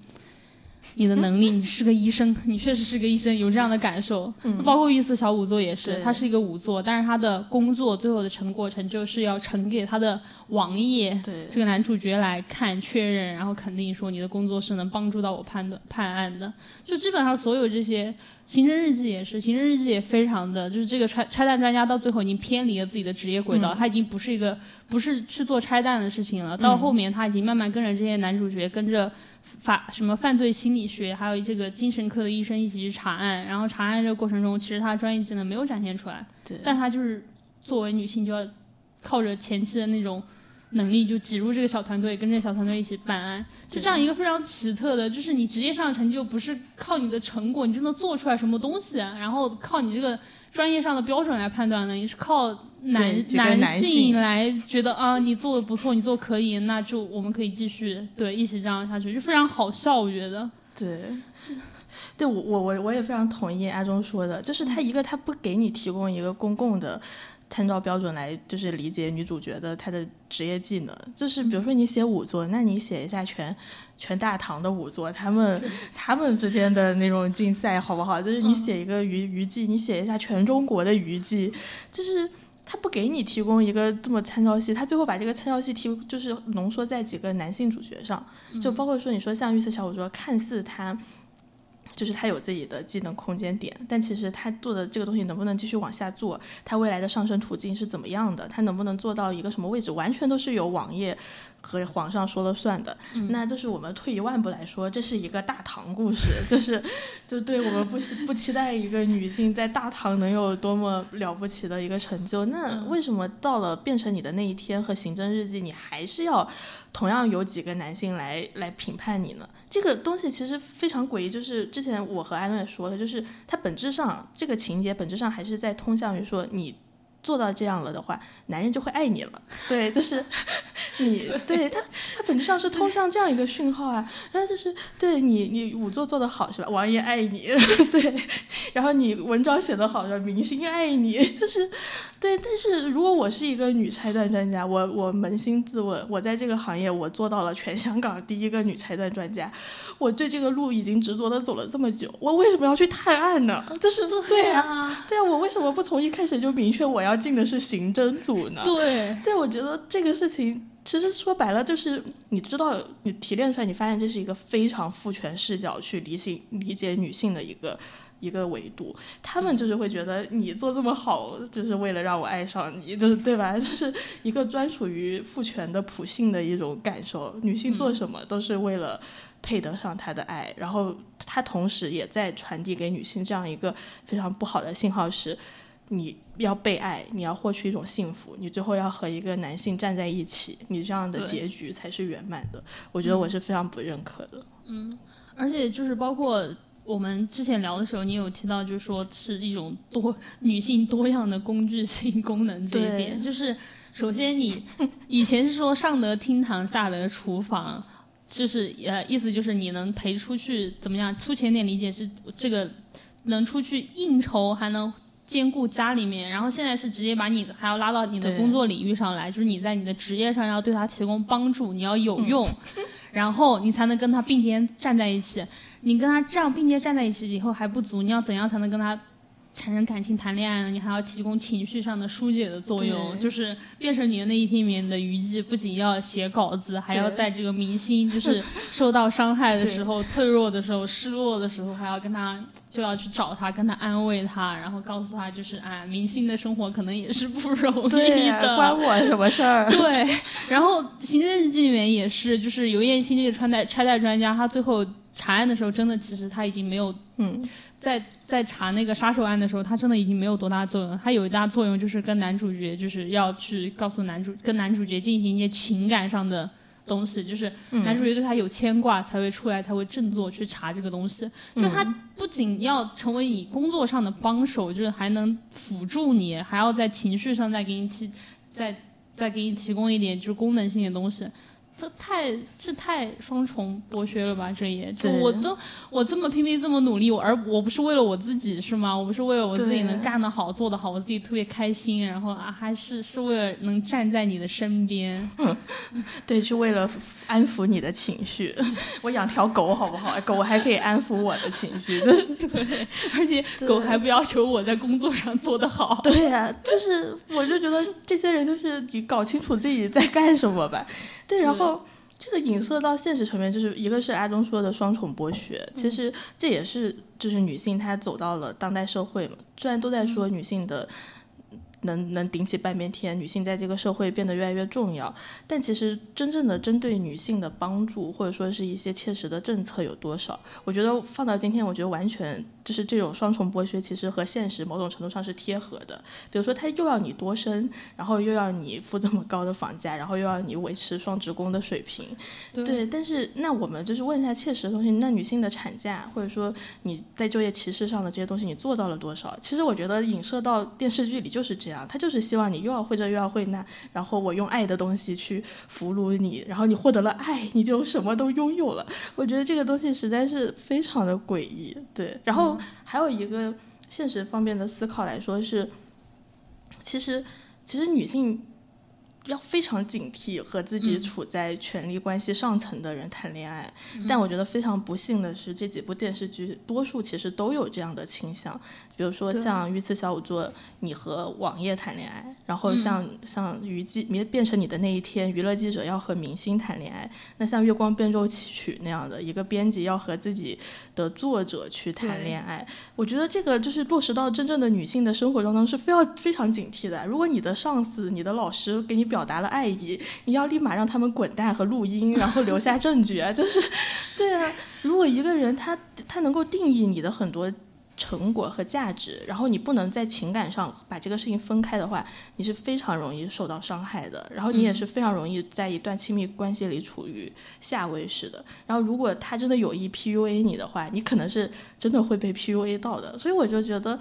你的能力，你是个医生，你确实是个医生，有这样的感受。包括御赐小仵作也是，他是一个仵作，但是他的工作最后的成果成就是要呈给他的王爷，这个男主角来看确认，然后肯定说你的工作是能帮助到我判断判案的。就基本上所有这些，刑侦日记也是，刑侦日记也非常的，就是这个拆拆弹专家到最后已经偏离了自己的职业轨道，他已经不是一个不是去做拆弹的事情了，到后面他已经慢慢跟着这些男主角跟着。法什么犯罪心理学，还有这个精神科的医生一起去查案，然后查案这个过程中，其实他专业技能没有展现出来，但他就是作为女性就要靠着前期的那种能力就挤入这个小团队，跟这个小团队一起办案，就这样一个非常奇特的，就是你职业上的成就不是靠你的成果，你真的做出来什么东西，然后靠你这个专业上的标准来判断的，你是靠。男男性来觉得啊，你做的不错，你做可以，那就我们可以继续对一起这样下去，就非常好笑，我觉得。对，对我我我我也非常同意阿忠说的，就是他一个他不给你提供一个公共的参照标准来，就是理解女主角的她的职业技能，就是比如说你写仵作，那你写一下全全大唐的仵作，他们他们之间的那种竞赛好不好？就是你写一个娱娱记，你写一下全中国的娱记，就是。他不给你提供一个这么参照系，他最后把这个参照系提就是浓缩在几个男性主角上，就包括说你说像《绿色小五说，看似他。就是他有自己的技能空间点，但其实他做的这个东西能不能继续往下做，他未来的上升途径是怎么样的，他能不能做到一个什么位置，完全都是由王爷和皇上说了算的。那这是我们退一万步来说，这是一个大唐故事，就是就对我们不不期待一个女性在大唐能有多么了不起的一个成就。那为什么到了变成你的那一天和刑侦日记，你还是要同样有几个男性来来评判你呢？这个东西其实非常诡异，就是之前我和艾伦也说了，就是它本质上这个情节本质上还是在通向于说你。做到这样了的话，男人就会爱你了。对，就是你对他，他本质上是通向这样一个讯号啊。然后就是对你，你仵作做得好是吧？王爷爱你，对。然后你文章写得好，是吧？明星爱你，就是对。但是如果我是一个女拆弹专家，我我扪心自问，我在这个行业我做到了全香港第一个女拆弹专家，我对这个路已经执着的走了这么久，我为什么要去探案呢？就是对啊，对啊，我为什么不从一开始就明确我要？进的是刑侦组呢？对，对，我觉得这个事情其实说白了就是，你知道，你提炼出来，你发现这是一个非常父权视角去理性理解女性的一个一个维度。他们就是会觉得你做这么好，就是为了让我爱上你，就是对吧？就是一个专属于父权的普性的一种感受。女性做什么都是为了配得上他的爱，然后他同时也在传递给女性这样一个非常不好的信号是。你要被爱，你要获取一种幸福，你最后要和一个男性站在一起，你这样的结局才是圆满的。我觉得我是非常不认可的。嗯，而且就是包括我们之前聊的时候，你有提到，就是说是一种多女性多样的工具性功能这一点。就是首先你 以前是说上得厅堂，下得厨房。就是呃，意思就是你能陪出去怎么样？粗浅点理解是这个能出去应酬，还能兼顾家里面。然后现在是直接把你还要拉到你的工作领域上来，就是你在你的职业上要对他提供帮助，你要有用，然后你才能跟他并肩站在一起。你跟他这样并肩站在一起以后还不足，你要怎样才能跟他？产生感情、谈恋爱呢，你还要提供情绪上的疏解的作用，就是变成你的那一天里面的娱记，不仅要写稿子，还要在这个明星就是受到伤害的时候、脆弱的时候、失落的时候，还要跟他就要去找他，跟他安慰他，然后告诉他就是哎，明星的生活可能也是不容易的。关我什么事儿？对，然后《刑侦日记》里面也是，就是尤燕青这个穿戴拆弹专家，他最后查案的时候，真的其实他已经没有嗯，在在查那个杀手案的时候，他真的已经没有多大作用。他有一大作用就是跟男主角，就是要去告诉男主跟男主角进行一些情感上的东西，就是男主角对他有牵挂，才会出来，才会振作去查这个东西。就是他不仅要成为你工作上的帮手，就是还能辅助你，还要在情绪上再给你提，再再给你提供一点就是功能性的东西。这太这太双重剥削了吧？这也就我都我这么拼命这么努力，我而我不是为了我自己是吗？我不是为了我自己能干得好做得好，我自己特别开心，然后啊还是是为了能站在你的身边。对，是为了安抚你的情绪。我养条狗好不好？狗还可以安抚我的情绪，就是对，而且狗还不要求我在工作上做得好。对呀、就是我就觉得这些人就是你搞清楚自己在干什么吧。对，然后这个影射到现实层面，就是一个是阿忠说的双重剥削，其实这也是就是女性她走到了当代社会嘛，虽然都在说女性的。能能顶起半边天，女性在这个社会变得越来越重要，但其实真正的针对女性的帮助，或者说是一些切实的政策有多少？我觉得放到今天，我觉得完全就是这种双重剥削，其实和现实某种程度上是贴合的。比如说，他又要你多生，然后又要你付这么高的房价，然后又要你维持双职工的水平，对。但是，那我们就是问一下切实的东西，那女性的产假，或者说你在就业歧视上的这些东西，你做到了多少？其实我觉得影射到电视剧里就是这样，他就是希望你又要会这又要会那，然后我用爱的东西去俘虏你，然后你获得了爱，你就什么都拥有了。我觉得这个东西实在是非常的诡异，对。然后还有一个现实方面的思考来说是，其实其实女性要非常警惕和自己处在权力关系上层的人谈恋爱。但我觉得非常不幸的是，这几部电视剧多数其实都有这样的倾向。比如说像《御赐小仵作》，你和网页谈恋爱；然后像、像《娱记》变变成你的那一天，娱乐记者要和明星谈恋爱。那像《月光变奏曲》那样的一个编辑要和自己的作者去谈恋爱，我觉得这个就是落实到真正的女性的生活当中是非要非常警惕的。如果你的上司、你的老师给你表达了爱意，你要立马让他们滚蛋和录音，然后留下证据啊！就是，对啊，如果一个人他他能够定义你的很多。成果和价值，然后你不能在情感上把这个事情分开的话，你是非常容易受到伤害的。然后你也是非常容易在一段亲密关系里处于下位式的。然后如果他真的有意 PUA 你的话，你可能是真的会被 PUA 到的。所以我就觉得，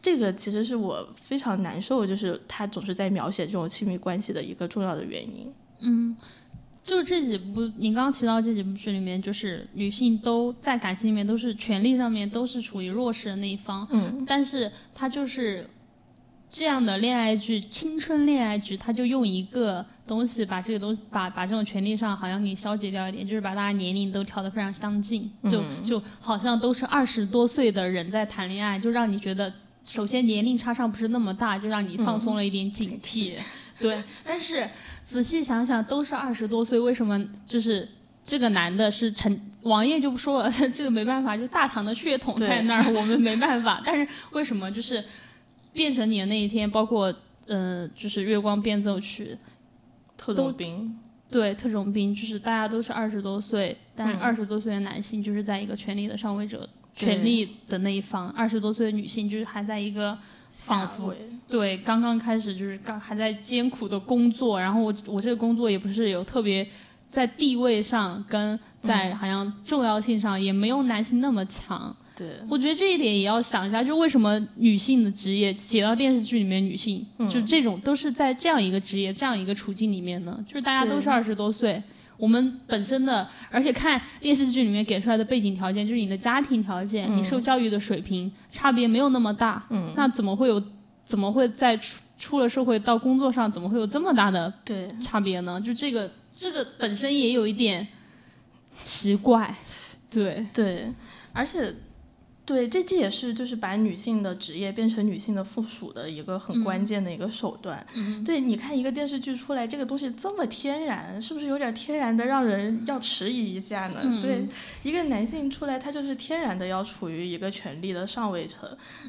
这个其实是我非常难受，就是他总是在描写这种亲密关系的一个重要的原因。嗯，就这几部，你刚刚提到这几部剧里面，就是女性都在感情里面都是权力上面都是处于弱势的那一方，嗯，但是她就是这样的恋爱剧，青春恋爱剧，他就用一个东西把这个东西把把这种权利上好像给消解掉一点，就是把大家年龄都调得非常相近，就就好像都是二十多岁的人在谈恋爱，就让你觉得首先年龄差上不是那么大，就让你放松了一点警惕。对，但是仔细想想，都是二十多岁，为什么就是这个男的是成王爷就不说了，这个没办法，就大唐的血统在那儿，我们没办法。但是为什么就是变成你的那一天，包括呃，就是月光变奏曲，特种兵，对特种兵，就是大家都是二十多岁，但二十多岁的男性就是在一个权力的上位者。权力的那一方，二十多岁的女性就是还在一个仿佛对，刚刚开始就是刚还在艰苦的工作，然后我我这个工作也不是有特别在地位上跟在好像重要性上也没有男性那么强。对，我觉得这一点也要想一下，就为什么女性的职业写到电视剧里面，女性、就这种都是在这样一个职业、这样一个处境里面呢？就是大家都是二十多岁，我们本身的，而且看电视剧里面给出来的背景条件，就是你的家庭条件，你受教育的水平差别没有那么大，嗯，那怎么会有，怎么会在出出了社会到工作上，怎么会有这么大的对差别呢？就这个这个本身也有一点奇怪，对，对，而且。对，这这也是就是把女性的职业变成女性的附属的一个很关键的一个手段。嗯对，你看一个电视剧出来，这个东西这么天然，是不是有点天然的让人要迟疑一下呢？嗯对，一个男性出来，他就是天然的要处于一个权力的上位层。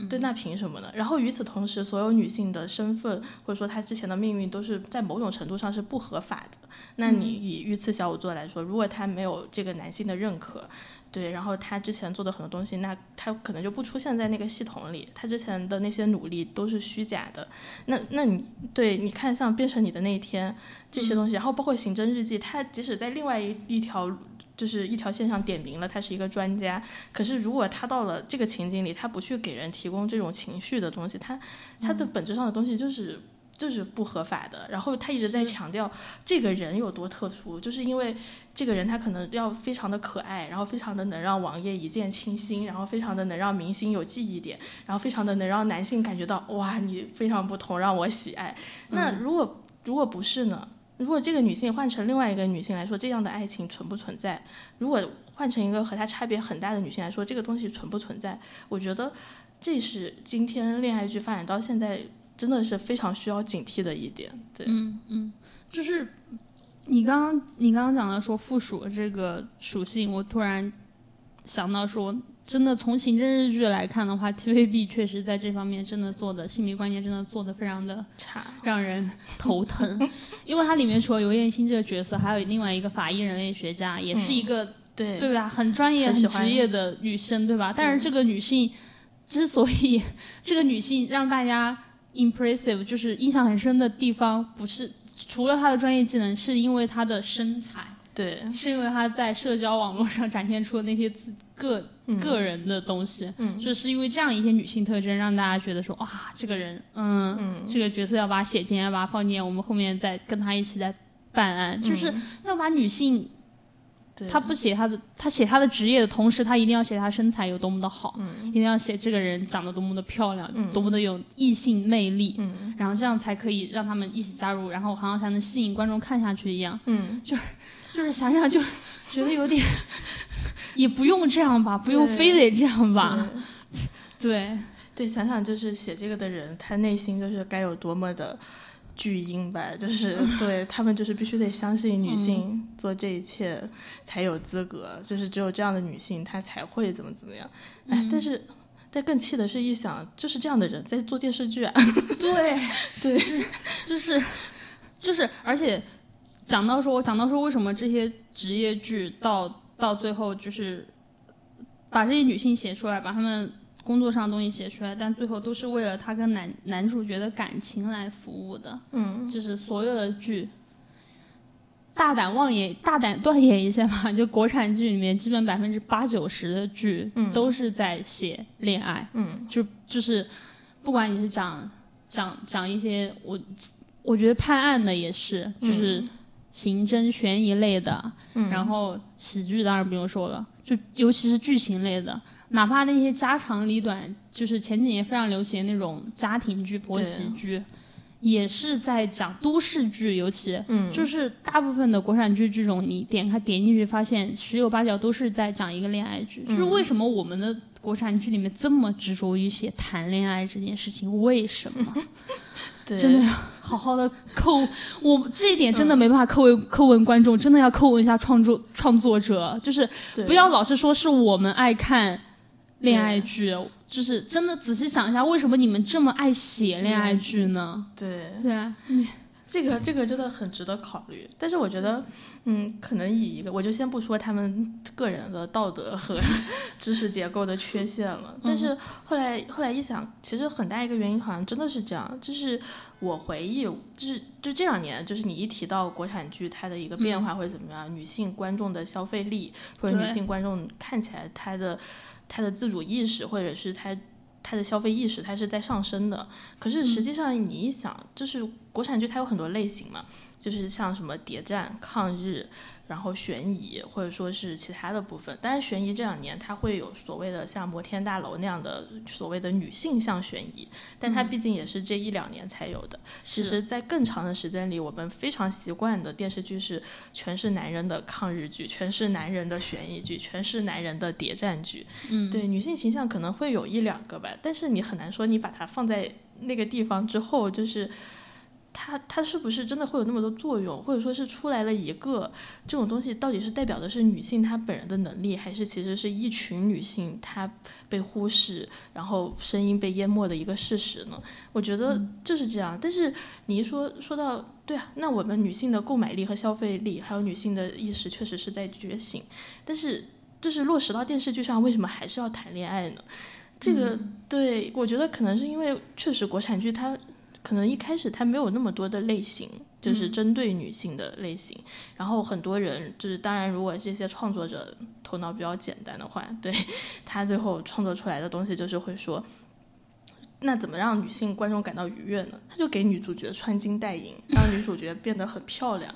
对，那凭什么呢？然后与此同时，所有女性的身份或者说她之前的命运都是在某种程度上是不合法的。那你以御赐小仵作来说，如果他没有这个男性的认可，对，然后他之前做的很多东西，那他可能就不出现在那个系统里，他之前的那些努力都是虚假的。那那你对，你看像变成你的那一天这些东西，然后包括刑侦日记，他即使在另外一一条就是一条线上点名了他是一个专家，可是如果他到了这个情景里，他不去给人提供这种情绪的东西，他他的本质上的东西就是。就是不合法的，然后他一直在强调这个人有多特殊，就是因为这个人他可能要非常的可爱，然后非常的能让王爷一见倾心，然后非常的能让明星有记忆点，然后非常的能让男性感觉到哇你非常不同，让我喜爱。那如果如果不是呢？如果这个女性换成另外一个女性来说，这样的爱情存不存在？如果换成一个和她差别很大的女性来说，这个东西存不存在？我觉得这是今天恋爱剧发展到现在。真的是非常需要警惕的一点，对，嗯嗯，就是你刚刚你刚刚讲到说附属这个属性，我突然想到说，真的从刑侦日剧来看的话，TVB 确实在这方面真的做的性别观念真的做的非常的差，让人头疼，因为它里面除了刘彦星这个角色，还有另外一个法医人类学家，也是一个、对对吧，很专业、很职业的女生，对吧？但是这个女性之所以 这个女性让大家。Impressive 就是印象很深的地方，不是除了她的专业技能，是因为她的身材，对，是因为她在社交网络上展现出的那些自个、嗯、个人的东西，嗯，就是因为这样一些女性特征，让大家觉得说，哇，这个人，嗯，嗯这个角色要把写进，要把它放进，我们后面再跟他一起在办案，就是要把女性。他不写他的，他写他的职业的同时，他一定要写他身材有多么的好，嗯，一定要写这个人长得多么的漂亮，嗯，多么的有异性魅力，嗯，然后这样才可以让他们一起加入，然后好像才能吸引观众看下去一样，嗯，就是就是想想就觉得有点，也不用这样吧，不用非得这样吧，对，对，想想就是写这个的人，他内心就是该有多么的。巨婴吧，就是 对他们就是必须得相信女性做这一切才有资格，就是只有这样的女性她才会怎么怎么样。哎，但是但更气的是一想，就是这样的人在做电视剧啊。对 对，就是就是，而且讲到说，我讲到说为什么这些职业剧到到最后就是把这些女性写出来，把她们。工作上的东西写出来，但最后都是为了他跟男男主角的感情来服务的。嗯，就是所有的剧，大胆妄言、大胆断言一下吧，就国产剧里面，基本百分之八九十的剧都是在写恋爱。嗯，就就是不管你是讲讲讲一些，我我觉得判案的也是，就是刑侦悬疑类的，嗯、然后喜剧当然不用说了，就尤其是剧情类的。哪怕那些家长里短，就是前几年非常流行那种家庭剧、婆媳剧，也是在讲都市剧，尤其，嗯，就是大部分的国产剧这种，你点开点进去，发现十有八九都是在讲一个恋爱剧。就是为什么我们的国产剧里面这么执着于写谈恋爱这件事情？为什么？真的要好好的叩 我这一点真的没办法叩问叩问观众，真的要叩问一下创作创作者，就是不要老是说是我们爱看。恋爱剧就是真的，仔细想一下，为什么你们这么爱写恋爱剧呢？对对啊，这个这个真的很值得考虑。但是我觉得，嗯，可能以一个，我就先不说他们个人的道德和 知识结构的缺陷了。但是后来后来一想，其实很大一个原因好像真的是这样。就是我回忆，就是就这两年，就是你一提到国产剧它的一个变化或者怎么样，女性观众的消费力或者女性观众看起来她的。她的自主意识，或者是他他的消费意识，它是在上升的。可是实际上，你一想，就是国产剧它有很多类型嘛，就是像什么谍战、抗日。然后悬疑或者说是其他的部分，当然悬疑这两年它会有所谓的像摩天大楼那样的所谓的女性向悬疑，但它毕竟也是这一两年才有的。其实，在更长的时间里，我们非常习惯的电视剧是全是男人的抗日剧，全是男人的悬疑剧，全是男人的谍战剧。嗯，对，女性形象可能会有一两个吧，但是你很难说你把它放在那个地方之后就是。它它是不是真的会有那么多作用，或者说是出来了一个这种东西，到底是代表的是女性她本人的能力，还是其实是一群女性她被忽视，然后声音被淹没的一个事实呢？我觉得就是这样。但是你一说说到对啊，那我们女性的购买力和消费力，还有女性的意识确实是在觉醒，但是就是落实到电视剧上，为什么还是要谈恋爱呢？这个对我觉得可能是因为确实国产剧它。可能一开始它没有那么多的类型，就是针对女性的类型。然后很多人就是，当然如果这些创作者头脑比较简单的话，对他最后创作出来的东西就是会说。那怎么让女性观众感到愉悦呢？他就给女主角穿金戴银，让女主角变得很漂亮，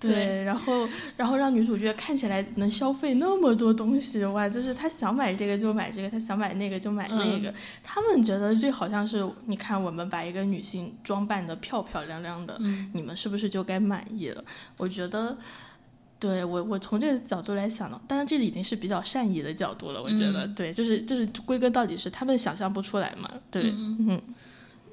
对，然后然后让女主角看起来能消费那么多东西，哇，就是她想买这个就买这个，她想买那个就买那个。他们觉得这好像是，你看我们把一个女性装扮的漂漂亮亮的，你们是不是就该满意了？我觉得。对我，我从这个角度来想呢，当然这已经是比较善意的角度了。我觉得，对，就是就是归根到底是他们想象不出来嘛。对，嗯。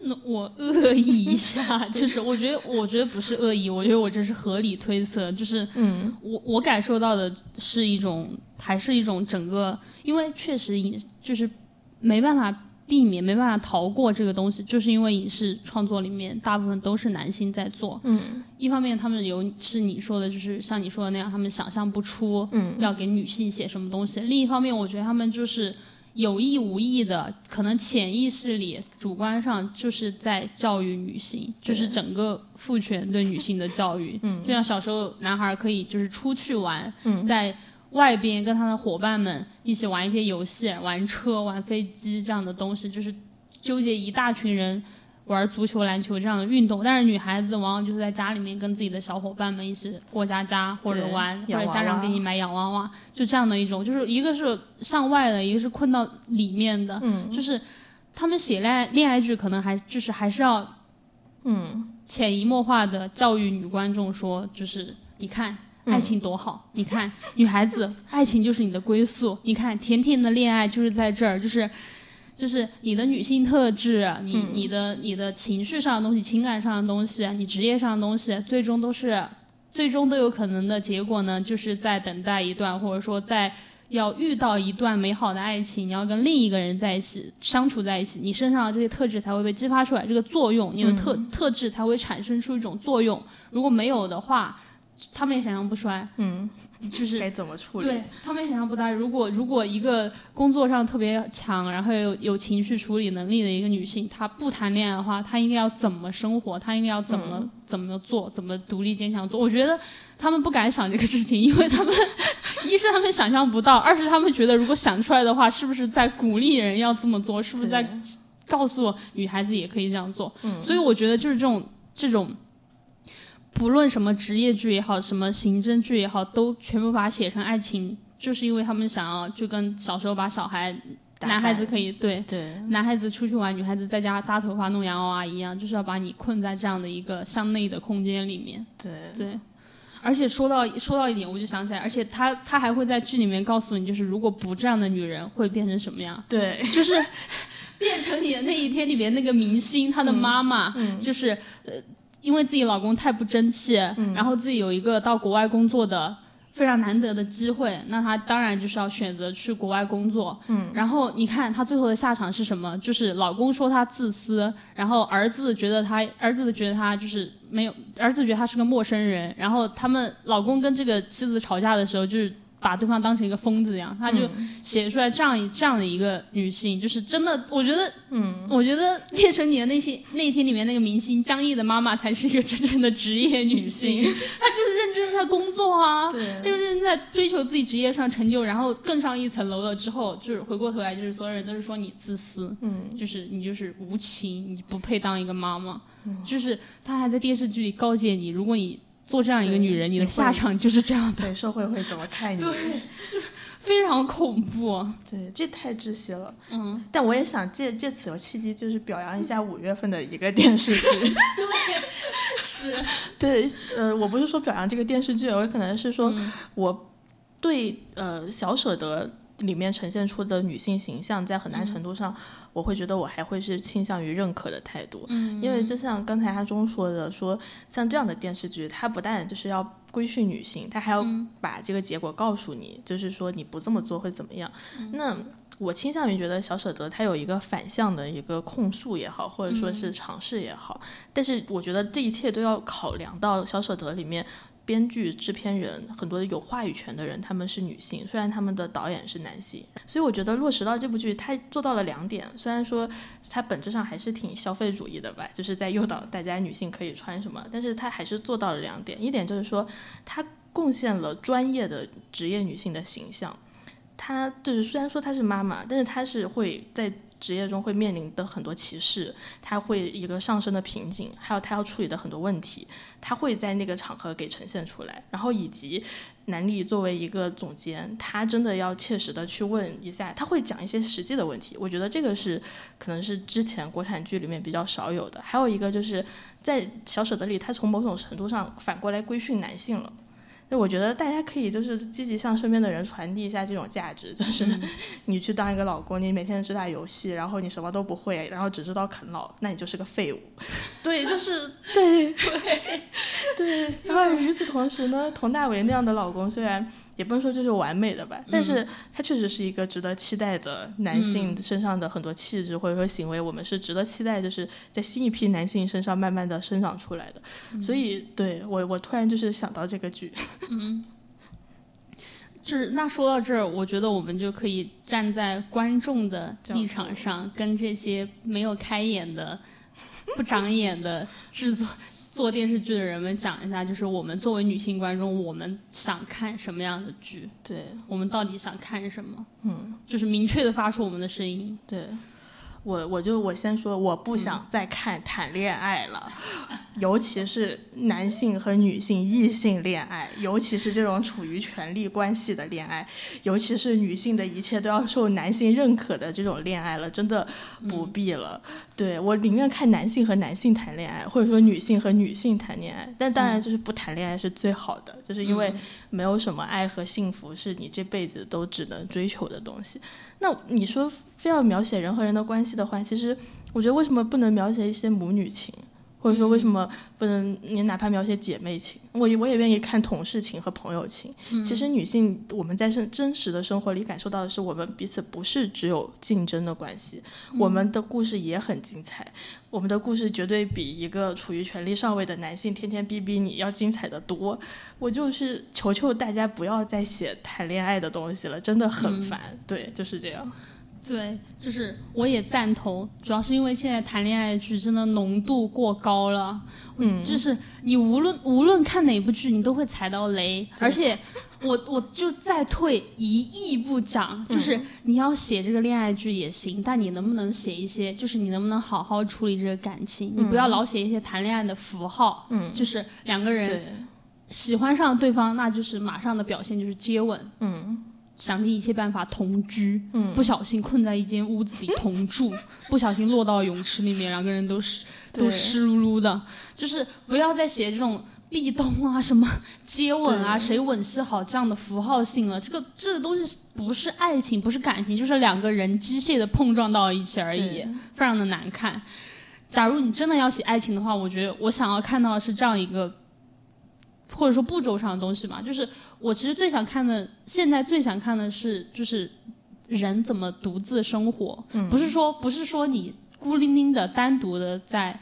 那我恶意一下，就 是我觉得，我觉得不是恶意，我觉得我这是合理推测，就是，嗯，我我感受到的是一种，还是一种整个，因为确实影就是没办法。避免没办法逃过这个东西，就是因为影视创作里面大部分都是男性在做。嗯，一方面他们有是你说的，就是像你说的那样，他们想象不出要给女性写什么东西。另一方面，我觉得他们就是有意无意的，可能潜意识里、主观上就是在教育女性，就是整个父权对女性的教育。嗯，就像小时候男孩可以就是出去玩，在。外边跟他的伙伴们一起玩一些游戏，玩车、玩飞机这样的东西，就是纠结一大群人玩足球、篮球这样的运动。但是女孩子往往就是在家里面跟自己的小伙伴们一起过家家，或者玩，或者家长给你买洋娃娃，就这样的一种。就是一个是向外的，一个是困到里面的。嗯，就是他们写恋爱恋爱剧，可能还就是还是要，嗯，潜移默化的教育女观众说，就是你看。爱情多好，你看，女孩子，爱情就是你的归宿。你看，甜甜的恋爱就是在这儿，就是，就是你的女性特质，你你的你的情绪上的东西，情感上的东西，你职业上的东西，最终都是，最终都有可能的结果呢，就是在等待一段，或者说在要遇到一段美好的爱情，你要跟另一个人在一起相处在一起，你身上的这些特质才会被激发出来，这个作用，你的特特质才会产生出一种作用。如果没有的话，他们也想象不出来，嗯，就是该怎么处理？对他们也想象不到，如果如果一个工作上特别强，然后有有情绪处理能力的一个女性，她不谈恋爱的话，她应该要怎么生活？她应该要怎么怎么做？怎么独立坚强做？我觉得他们不敢想这个事情，因为他们 一是他们想象不到，二是他们觉得如果想出来的话，是不是在鼓励人要这么做？是不是在告诉女孩子也可以这样做？嗯，所以我觉得就是这种这种。不论什么职业剧也好，什么刑侦剧也好，都全部把它写成爱情，就是因为他们想要就跟小时候把小孩男孩子可以对对男孩子出去玩，女孩子在家扎头发弄洋娃娃一样，就是要把你困在这样的一个向内的空间里面。对对，而且说到说到一点，我就想起来，而且他他还会在剧里面告诉你，就是如果不这样的女人会变成什么样？对，就是变成你的那一天里面那个明星，他的妈妈，就是呃。因为自己老公太不争气，然后自己有一个到国外工作的非常难得的机会，那她当然就是要选择去国外工作。嗯，然后你看她最后的下场是什么？就是老公说她自私，然后儿子觉得她儿子觉得她就是没有，儿子觉得她是个陌生人。然后他们老公跟这个妻子吵架的时候，就是。把对方当成一个疯子一样，他就写出来这样一这样的一个女性，就是真的，我觉得，嗯，我觉得变成你的那些那天里面那个明星张译的妈妈才是一个真正的职业女性，她就是认真在工作啊，对，就认真在追求自己职业上成就，然后更上一层楼了之后，就是回过头来就是所有人都是说你自私，嗯，就是你就是无情，你不配当一个妈妈，就是她还在电视剧里告诫你，如果你。做这样一个女人，你的下场就是这样的。对，社会会怎么看你？对，就是非常恐怖。对，这太窒息了。嗯，但我也想借借此有契机，就是表扬一下五月份的一个电视剧。对，是。对，呃，我不是说表扬这个电视剧，我可能是说我对呃小舍得。里面呈现出的女性形象，在很大程度上，我会觉得我还会是倾向于认可的态度。嗯，因为就像刚才阿忠说的，说像这样的电视剧，它不但就是要规训女性，它还要把这个结果告诉你，就是说你不这么做会怎么样。那我倾向于觉得小舍得他有一个反向的一个控诉也好，或者说是尝试也好，但是我觉得这一切都要考量到小舍得里面。编剧、制片人很多有话语权的人，他们是女性，虽然他们的导演是男性，所以我觉得落实到这部剧，他做到了两点。虽然说他本质上还是挺消费主义的吧，就是在诱导大家女性可以穿什么，但是他还是做到了两点。一点就是说，他贡献了专业的职业女性的形象。他就是虽然说她是妈妈，但是她是会在。职业中会面临的很多歧视，他会一个上升的瓶颈，还有他要处理的很多问题，他会在那个场合给呈现出来。然后以及南丽作为一个总监，他真的要切实的去问一下，他会讲一些实际的问题。我觉得这个是可能是之前国产剧里面比较少有的。还有一个就是在小舍得里，他从某种程度上反过来规训男性了。那我觉得大家可以就是积极向身边的人传递一下这种价值，就是 你去当一个老公，你每天只打游戏，然后你什么都不会，然后只知道啃老，那你就是个废物。对，就是对 对对。然后与此同时呢，佟大为那样的老公虽然。也不能说就是完美的吧，但是他确实是一个值得期待的男性身上的很多气质或者说行为，我们是值得期待，就是在新一批男性身上慢慢的生长出来的。所以，对我我突然就是想到这个剧，嗯，就是那说到这儿，我觉得我们就可以站在观众的立场上，跟这些没有开眼的、不长眼的制作。做电视剧的人们讲一下，就是我们作为女性观众，我们想看什么样的剧？对，我们到底想看什么？嗯，就是明确的发出我们的声音。对。我我就我先说，我不想再看谈恋爱了，尤其是男性和女性异性恋爱，尤其是这种处于权力关系的恋爱，尤其是女性的一切都要受男性认可的这种恋爱了，真的不必了。对我宁愿看男性和男性谈恋爱，或者说女性和女性谈恋爱，但当然就是不谈恋爱是最好的，就是因为没有什么爱和幸福是你这辈子都只能追求的东西。那你说非要描写人和人的关系的话，其实我觉得为什么不能描写一些母女情？或者说，为什么不能你哪怕描写姐妹情？我我也愿意看同事情和朋友情。其实女性我们在生真实的生活里感受到的是，我们彼此不是只有竞争的关系，我们的故事也很精彩。我们的故事绝对比一个处于权力上位的男性天天逼逼你要精彩的多。我就是求求大家不要再写谈恋爱的东西了，真的很烦。对，就是这样。对，就是我也赞同，主要是因为现在谈恋爱剧真的浓度过高了，嗯，就是你无论无论看哪部剧，你都会踩到雷。而且我我就再退一亿步讲，就是你要写这个恋爱剧也行，但你能不能写一些，就是你能不能好好处理这个感情？你不要老写一些谈恋爱的符号，嗯，就是两个人喜欢上对方，那就是马上的表现就是接吻，嗯。想尽一切办法同居，嗯，不小心困在一间屋子里同住，不小心落到泳池里面，两个人都湿都湿漉漉的。就是不要再写这种壁咚啊、什么接吻啊、谁吻戏好这样的符号性了。这个这个东西不是爱情，不是感情，就是两个人机械的碰撞到一起而已，非常的难看。假如你真的要写爱情的话，我觉得我想要看到的是这样一个。或者说步骤上的东西嘛，就是我其实最想看的，现在最想看的是，就是人怎么独自生活，不是说不是说你孤零零的单独的在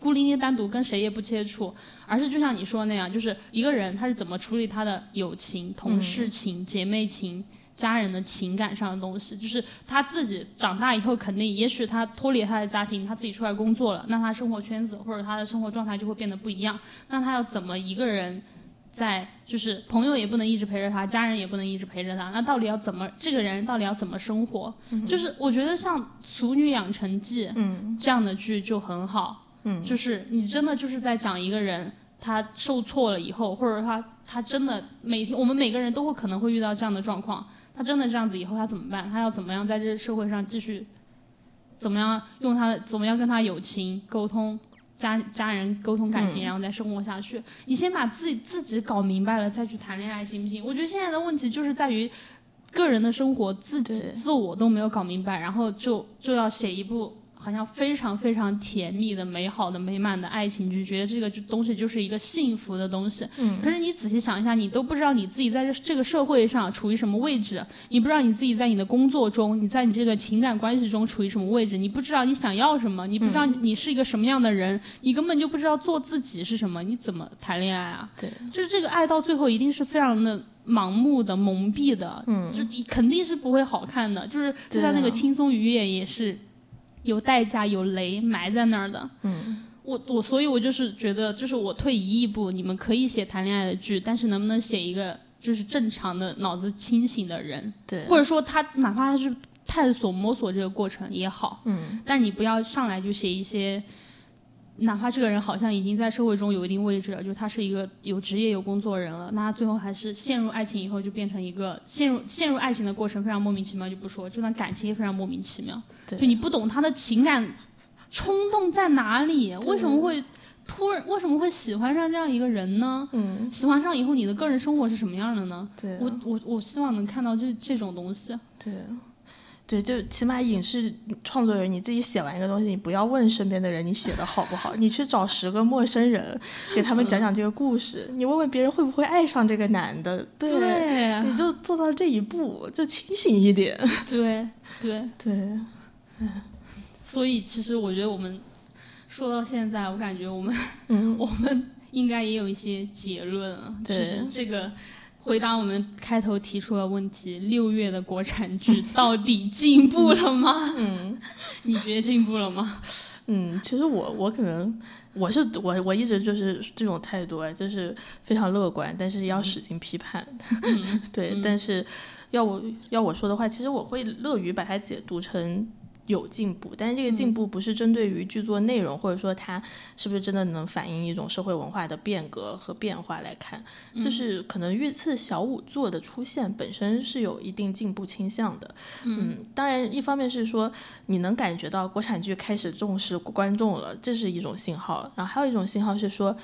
孤零零单独跟谁也不接触，而是就像你说的那样，就是一个人他是怎么处理他的友情、同事情、姐妹情、家人的情感上的东西，就是他自己长大以后肯定，也许他脱离他的家庭，他自己出来工作了，那他生活圈子或者他的生活状态就会变得不一样，那他要怎么一个人？在就是朋友也不能一直陪着他，家人也不能一直陪着他，那到底要怎么这个人到底要怎么生活？就是我觉得像《俗女养成记》这样的剧就很好，就是你真的就是在讲一个人他受挫了以后，或者他他真的每天我们每个人都会可能会遇到这样的状况，他真的这样子以后他怎么办？他要怎么样在这个社会上继续？怎么样用他？怎么样跟他友情沟通？家家人沟通感情，然后再生活下去。你先把自己自己搞明白了，再去谈恋爱，行不行？我觉得现在的问题就是在于，个人的生活自己自我都没有搞明白，然后就就要写一部。好像非常非常甜蜜的、美好的、美满的爱情剧，觉得这个东西就是一个幸福的东西。嗯。可是你仔细想一下，你都不知道你自己在这这个社会上处于什么位置，你不知道你自己在你的工作中，你在你这段情感关系中处于什么位置，你不知道你想要什么，你不知道你是一个什么样的人，你根本就不知道做自己是什么，你怎么谈恋爱啊？对。就是这个爱到最后一定是非常的盲目的、蒙蔽的，嗯，就你肯定是不会好看的。就是就像那个轻松愉悦也是。有代价，有雷埋在那儿的。嗯，我我所以，我就是觉得，就是我退一亿步，你们可以写谈恋爱的剧，但是能不能写一个就是正常的脑子清醒的人？对，或者说他哪怕他是探索摸索这个过程也好。嗯，但你不要上来就写一些，哪怕这个人好像已经在社会中有一定位置了，就是他是一个有职业有工作人了，那他最后还是陷入爱情以后就变成一个陷入陷入爱情的过程非常莫名其妙就不说，这段感情也非常莫名其妙。就你不懂他的情感冲动在哪里，为什么会突然为什么会喜欢上这样一个人呢？嗯，喜欢上以后，你的个人生活是什么样的呢？对，我我我希望能看到这这种东西。对，对，就起码影视创作人你自己写完一个东西，你不要问身边的人你写的好不好，你去找十个陌生人给他们讲讲这个故事，你问问别人会不会爱上这个男的，对，你就做到这一步，就清醒一点。对对对。所以其实我觉得我们说到现在，我感觉我们嗯，我们应该也有一些结论啊。其实这个回答我们开头提出的问题：六月的国产剧到底进步了吗？嗯，你觉得进步了吗？嗯，其实我我可能我是我我一直就是这种态度，就是非常乐观，但是要使劲批判。对，但是要我要我说的话，其实我会乐于把它解读成。有进步，但是这个进步不是针对于剧作内容，或者说它是不是真的能反映一种社会文化的变革和变化来看，就是可能御赐小五座的出现本身是有一定进步倾向的。嗯，当然一方面是说你能感觉到国产剧开始重视观众了，这是一种信号，然后还有一种信号是说，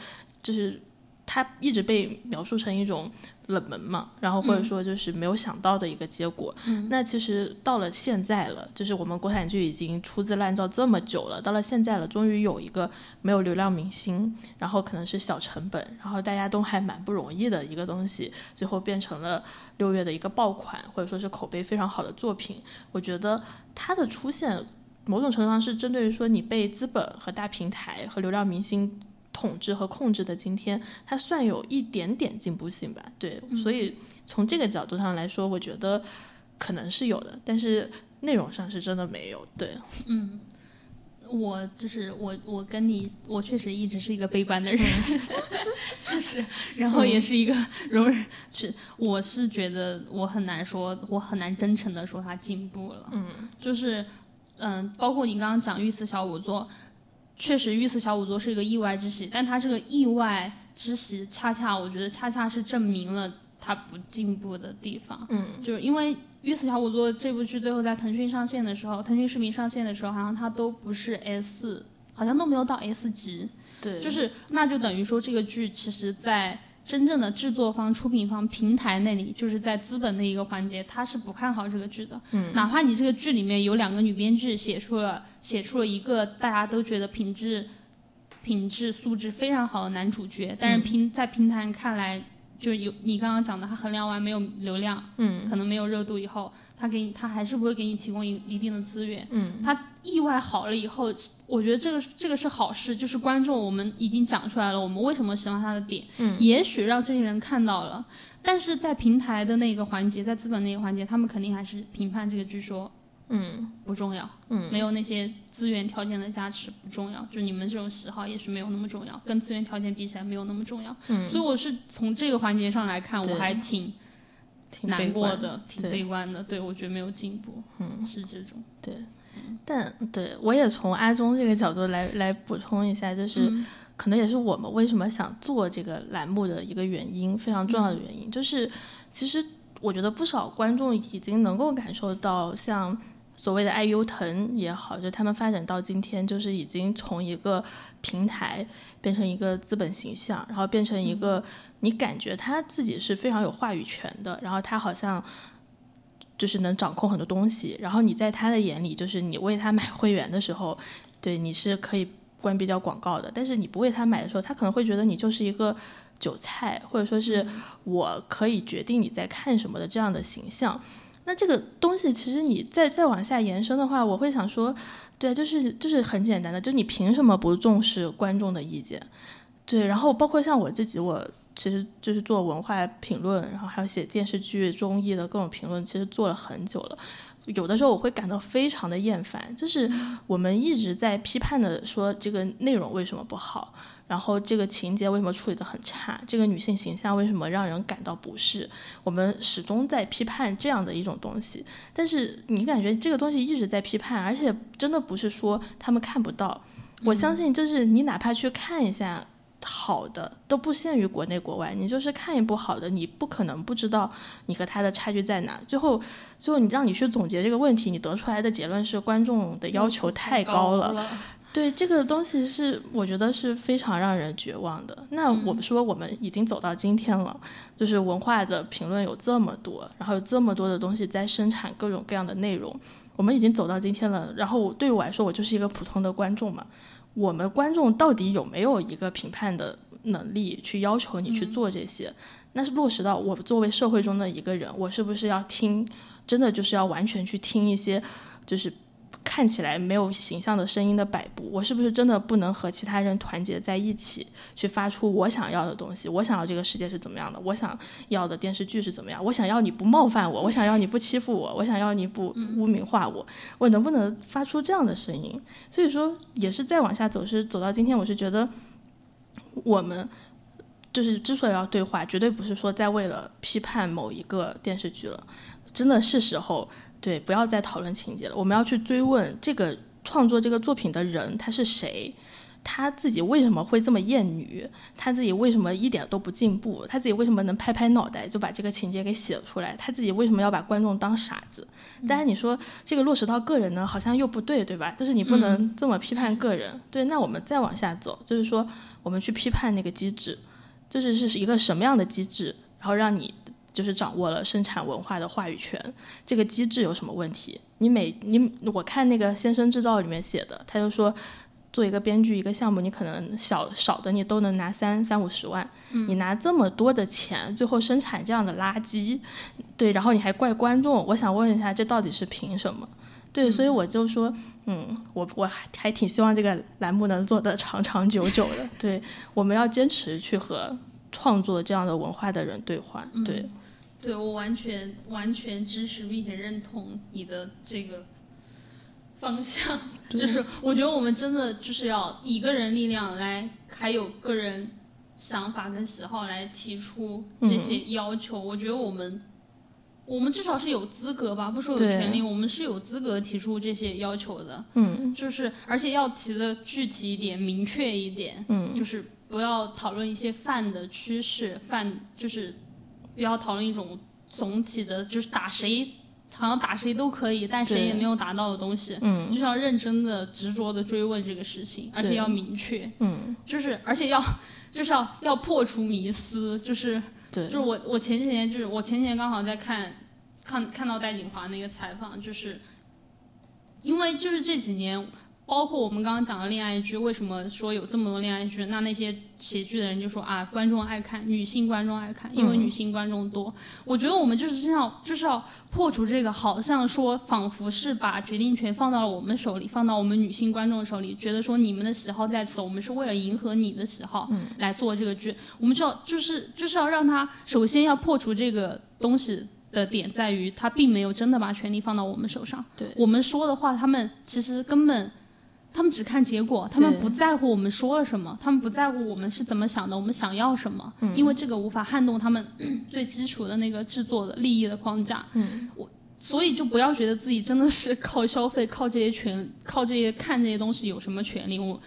就是它一直被描述成一种。冷门嘛，然后或者说就是没有想到的一个结果。那其实到了现在了，就是我们国产剧已经出自滥造这么久了，到了现在了，终于有一个没有流量明星，然后可能是小成本，然后大家都还蛮不容易的一个东西，最后变成了六月的一个爆款，或者说是口碑非常好的作品。我觉得它的出现，某种程度上是针对于说你被资本和大平台和流量明星。统治和控制的今天，它算有一点点进步性吧？对，所以从这个角度上来说，我觉得可能是有的，但是内容上是真的没有。对，嗯，我就是我，我跟你，我确实一直是一个悲观的人，确实，然后也是一个容忍，是我是觉得我很难说，我很难真诚的说他进步了。嗯，就是嗯，包括你刚刚讲御四小五座。确实，御赐小五座是一个意外之喜，但他这个意外之喜，恰恰我觉得恰恰是证明了他不进步的地方。嗯，就是因为御赐小五座这部剧最后在腾讯上线的时候，腾讯视频上线的时候，好像它都不是 S，好像都没有到 S 级。对，就是那就等于说这个剧其实，在。真正的制作方、出品方、平台那里，就是在资本的一个环节，他是不看好这个剧的。嗯，哪怕你这个剧里面有两个女编剧写出了写出了一个大家都觉得品质、品质素质非常好的男主角，但是平在平台看来。就是有你刚刚讲的，他衡量完没有流量，嗯，可能没有热度以后，他给你他还是不会给你提供一一定的资源，嗯，他意外好了以后，我觉得这个这个是好事，就是观众我们已经讲出来了，我们为什么喜欢他的点，嗯，也许让这些人看到了，但是在平台的那个环节，在资本那个环节，他们肯定还是评判这个剧说。嗯，不重要，嗯，没有那些资源条件的加持不重要，就你们这种喜好也许没有那么重要，跟资源条件比起来没有那么重要，嗯，所以我是从这个环节上来看，我还挺挺难过的，挺悲观的，对我觉得没有进步，嗯，是这种，对，但对我也从阿忠这个角度来来补充一下，就是可能也是我们为什么想做这个栏目的一个原因，非常重要的原因，就是其实我觉得不少观众已经能够感受到，像所谓的爱优腾也好，就他们发展到今天，就是已经从一个平台变成一个资本形象，然后变成一个你感觉他自己是非常有话语权的，然后他好像。就是能掌控很多东西，然后你在他的眼里，就是你为他买 会员的时候，对你是可以关闭掉广告的。但是你不为他买的时候，他可能会觉得你就是一个韭菜，或者说是我可以决定你在看什么的这样的形象。那这个东西其实你再再往下延伸的话，我会想说，对，就是就是很简单的，就你凭什么不重视观众的意见？对，然后包括像我自己，我。其实就是做文化评论，然后还有写电视剧、综艺的各种评论，其实做了很久了。有的时候我会感到非常的厌烦，就是我们一直在批判的说这个内容为什么不好，然后这个情节为什么处理的很差，这个女性形象为什么让人感到不适，我们始终在批判这样的一种东西。但是你感觉这个东西一直在批判，而且真的不是说他们看不到，我相信就是你哪怕去看一下。好的都不限于国内国外，你就是看一部好的，你不可能不知道你和他的差距在哪。最后，最后你让你去总结这个问题，你得出来的结论是观众的要求太高了。对这个东西是我觉得是非常让人绝望的。那我们说我们已经走到今天了，就是文化的评论有这么多，然后有这么多的东西在生产各种各样的内容，我们已经走到今天了。然后对于我来说，我就是一个普通的观众嘛。我们观众到底有没有一个评判的能力去要求你去做这些？那是落实到我作为社会中的一个人，我是不是要听？真的就是要完全去听一些，就是。看起来没有形象的声音的摆布，我是不是真的不能和其他人团结在一起，去发出我想要的东西？我想要这个世界是怎么样的？我想要的电视剧是怎么样？我想要你不冒犯我，我想要你不欺负我，我想要你不污名化我，我能不能发出这样的声音？所以说，也是再往下走，是走到今天，我是觉得我们就是之所以要对话，绝对不是说在为了批判某一个电视剧了，真的是时候。对，不要再讨论情节了。我们要去追问这个创作这个作品的人他是谁，他自己为什么会这么厌女，他自己为什么一点都不进步，他自己为什么能拍拍脑袋就把这个情节给写出来，他自己为什么要把观众当傻子？当然你说这个落实到个人呢，好像又不对，对吧？就是你不能这么批判个人。对，那我们再往下走，就是说我们去批判那个机制，就是是一个什么样的机制，然后让你。就是掌握了生产文化的话语权，这个机制有什么问题？你每你我看那个《先生制造》里面写的，他就说，做一个编剧一个项目，你可能小少的你都能拿三三五十万，你拿这么多的钱，最后生产这样的垃圾，对，然后你还怪观众，我想问一下，这到底是凭什么？对，所以我就说，嗯，我我还还挺希望这个栏目能做得长长久久的，对，我们要坚持去和创作这样的文化的人对话，对。对我完全完全支持并且认同你的这个方向，就是我觉得我们真的就是要以个人力量来，还有个人想法跟喜好来提出这些要求。我觉得我们我们至少是有资格吧，不说有权利，我们是有资格提出这些要求的。嗯，就是而且要提的具体一点、明确一点。嗯，就是不要讨论一些泛的趋势，泛就是。不要讨论一种总体的，就是打谁，好像打谁都可以，但谁也没有达到的东西。嗯，就是要认真的、执着的追问这个事情，而且要明确。嗯，就是而且要，就是要要破除迷思，就是，对，就是我我前几天就是我前几天刚好在看，看看到戴锦华那个采访，就是，因为就是这几年。包括我们刚刚讲的恋爱剧，为什么说有这么多恋爱剧？那那些写剧的人就说啊，观众爱看，女性观众爱看，因为女性观众多。我觉得我们就是这样，就是要破除这个，好像说仿佛是把决定权放到了我们手里，放到我们女性观众手里，觉得说你们的喜好在此，我们是为了迎合你的喜好来做这个剧。我们需要就是就是要让他首先要破除这个东西的点在于，他并没有真的把权力放到我们手上。对我们说的话，他们其实根本。他们只看结果，他们不在乎我们说了什么，他们不在乎我们是怎么想的，我们想要什么，因为这个无法撼动他们 最基础的那个制作的利益的框架。嗯，我所以就不要觉得自己真的是靠消费、靠这些权、靠这些看这些东西有什么权利。我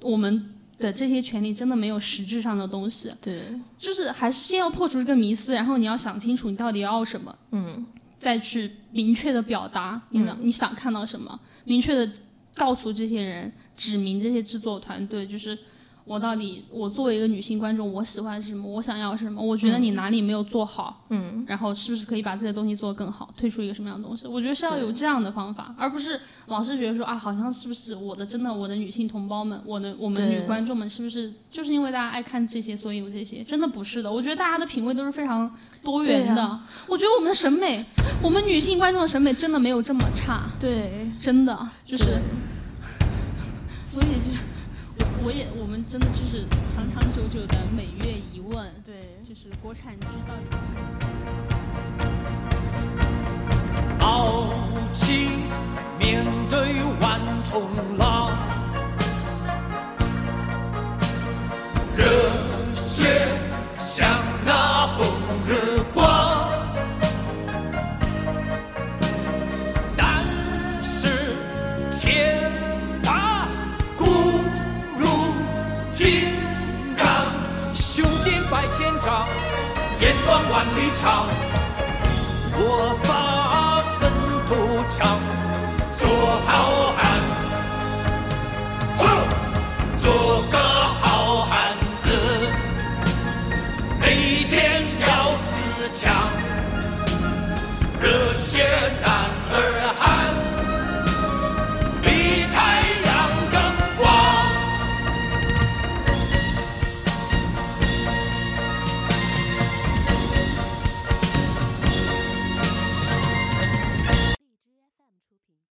我们的这些权利真的没有实质上的东西，对，就是还是先要破除这个迷思，然后你要想清楚你到底要什么，嗯，再去明确的表达你呢、你想看到什么，明确的告诉这些人，指明这些制作团队，就是我到底我作为一个女性观众，我喜欢什么，我想要什么，我觉得你哪里没有做好，嗯，然后是不是可以把这些东西做得更好，推出一个什么样的东西？我觉得是要有这样的方法，而不是老是觉得说啊，好像是不是我的真的我的女性同胞们，我的我们女观众们是不是就是因为大家爱看这些，所以有这些？真的不是的，我觉得大家的品味都是非常多元的。啊我觉得我们的审美，我们女性观众的审美真的没有这么差，对，真的就是，所以就我我也我们真的就是长长久久的每月一问，对，就是国产剧到底是。傲气面对万重浪，热血像那红日万里我发奋图强做好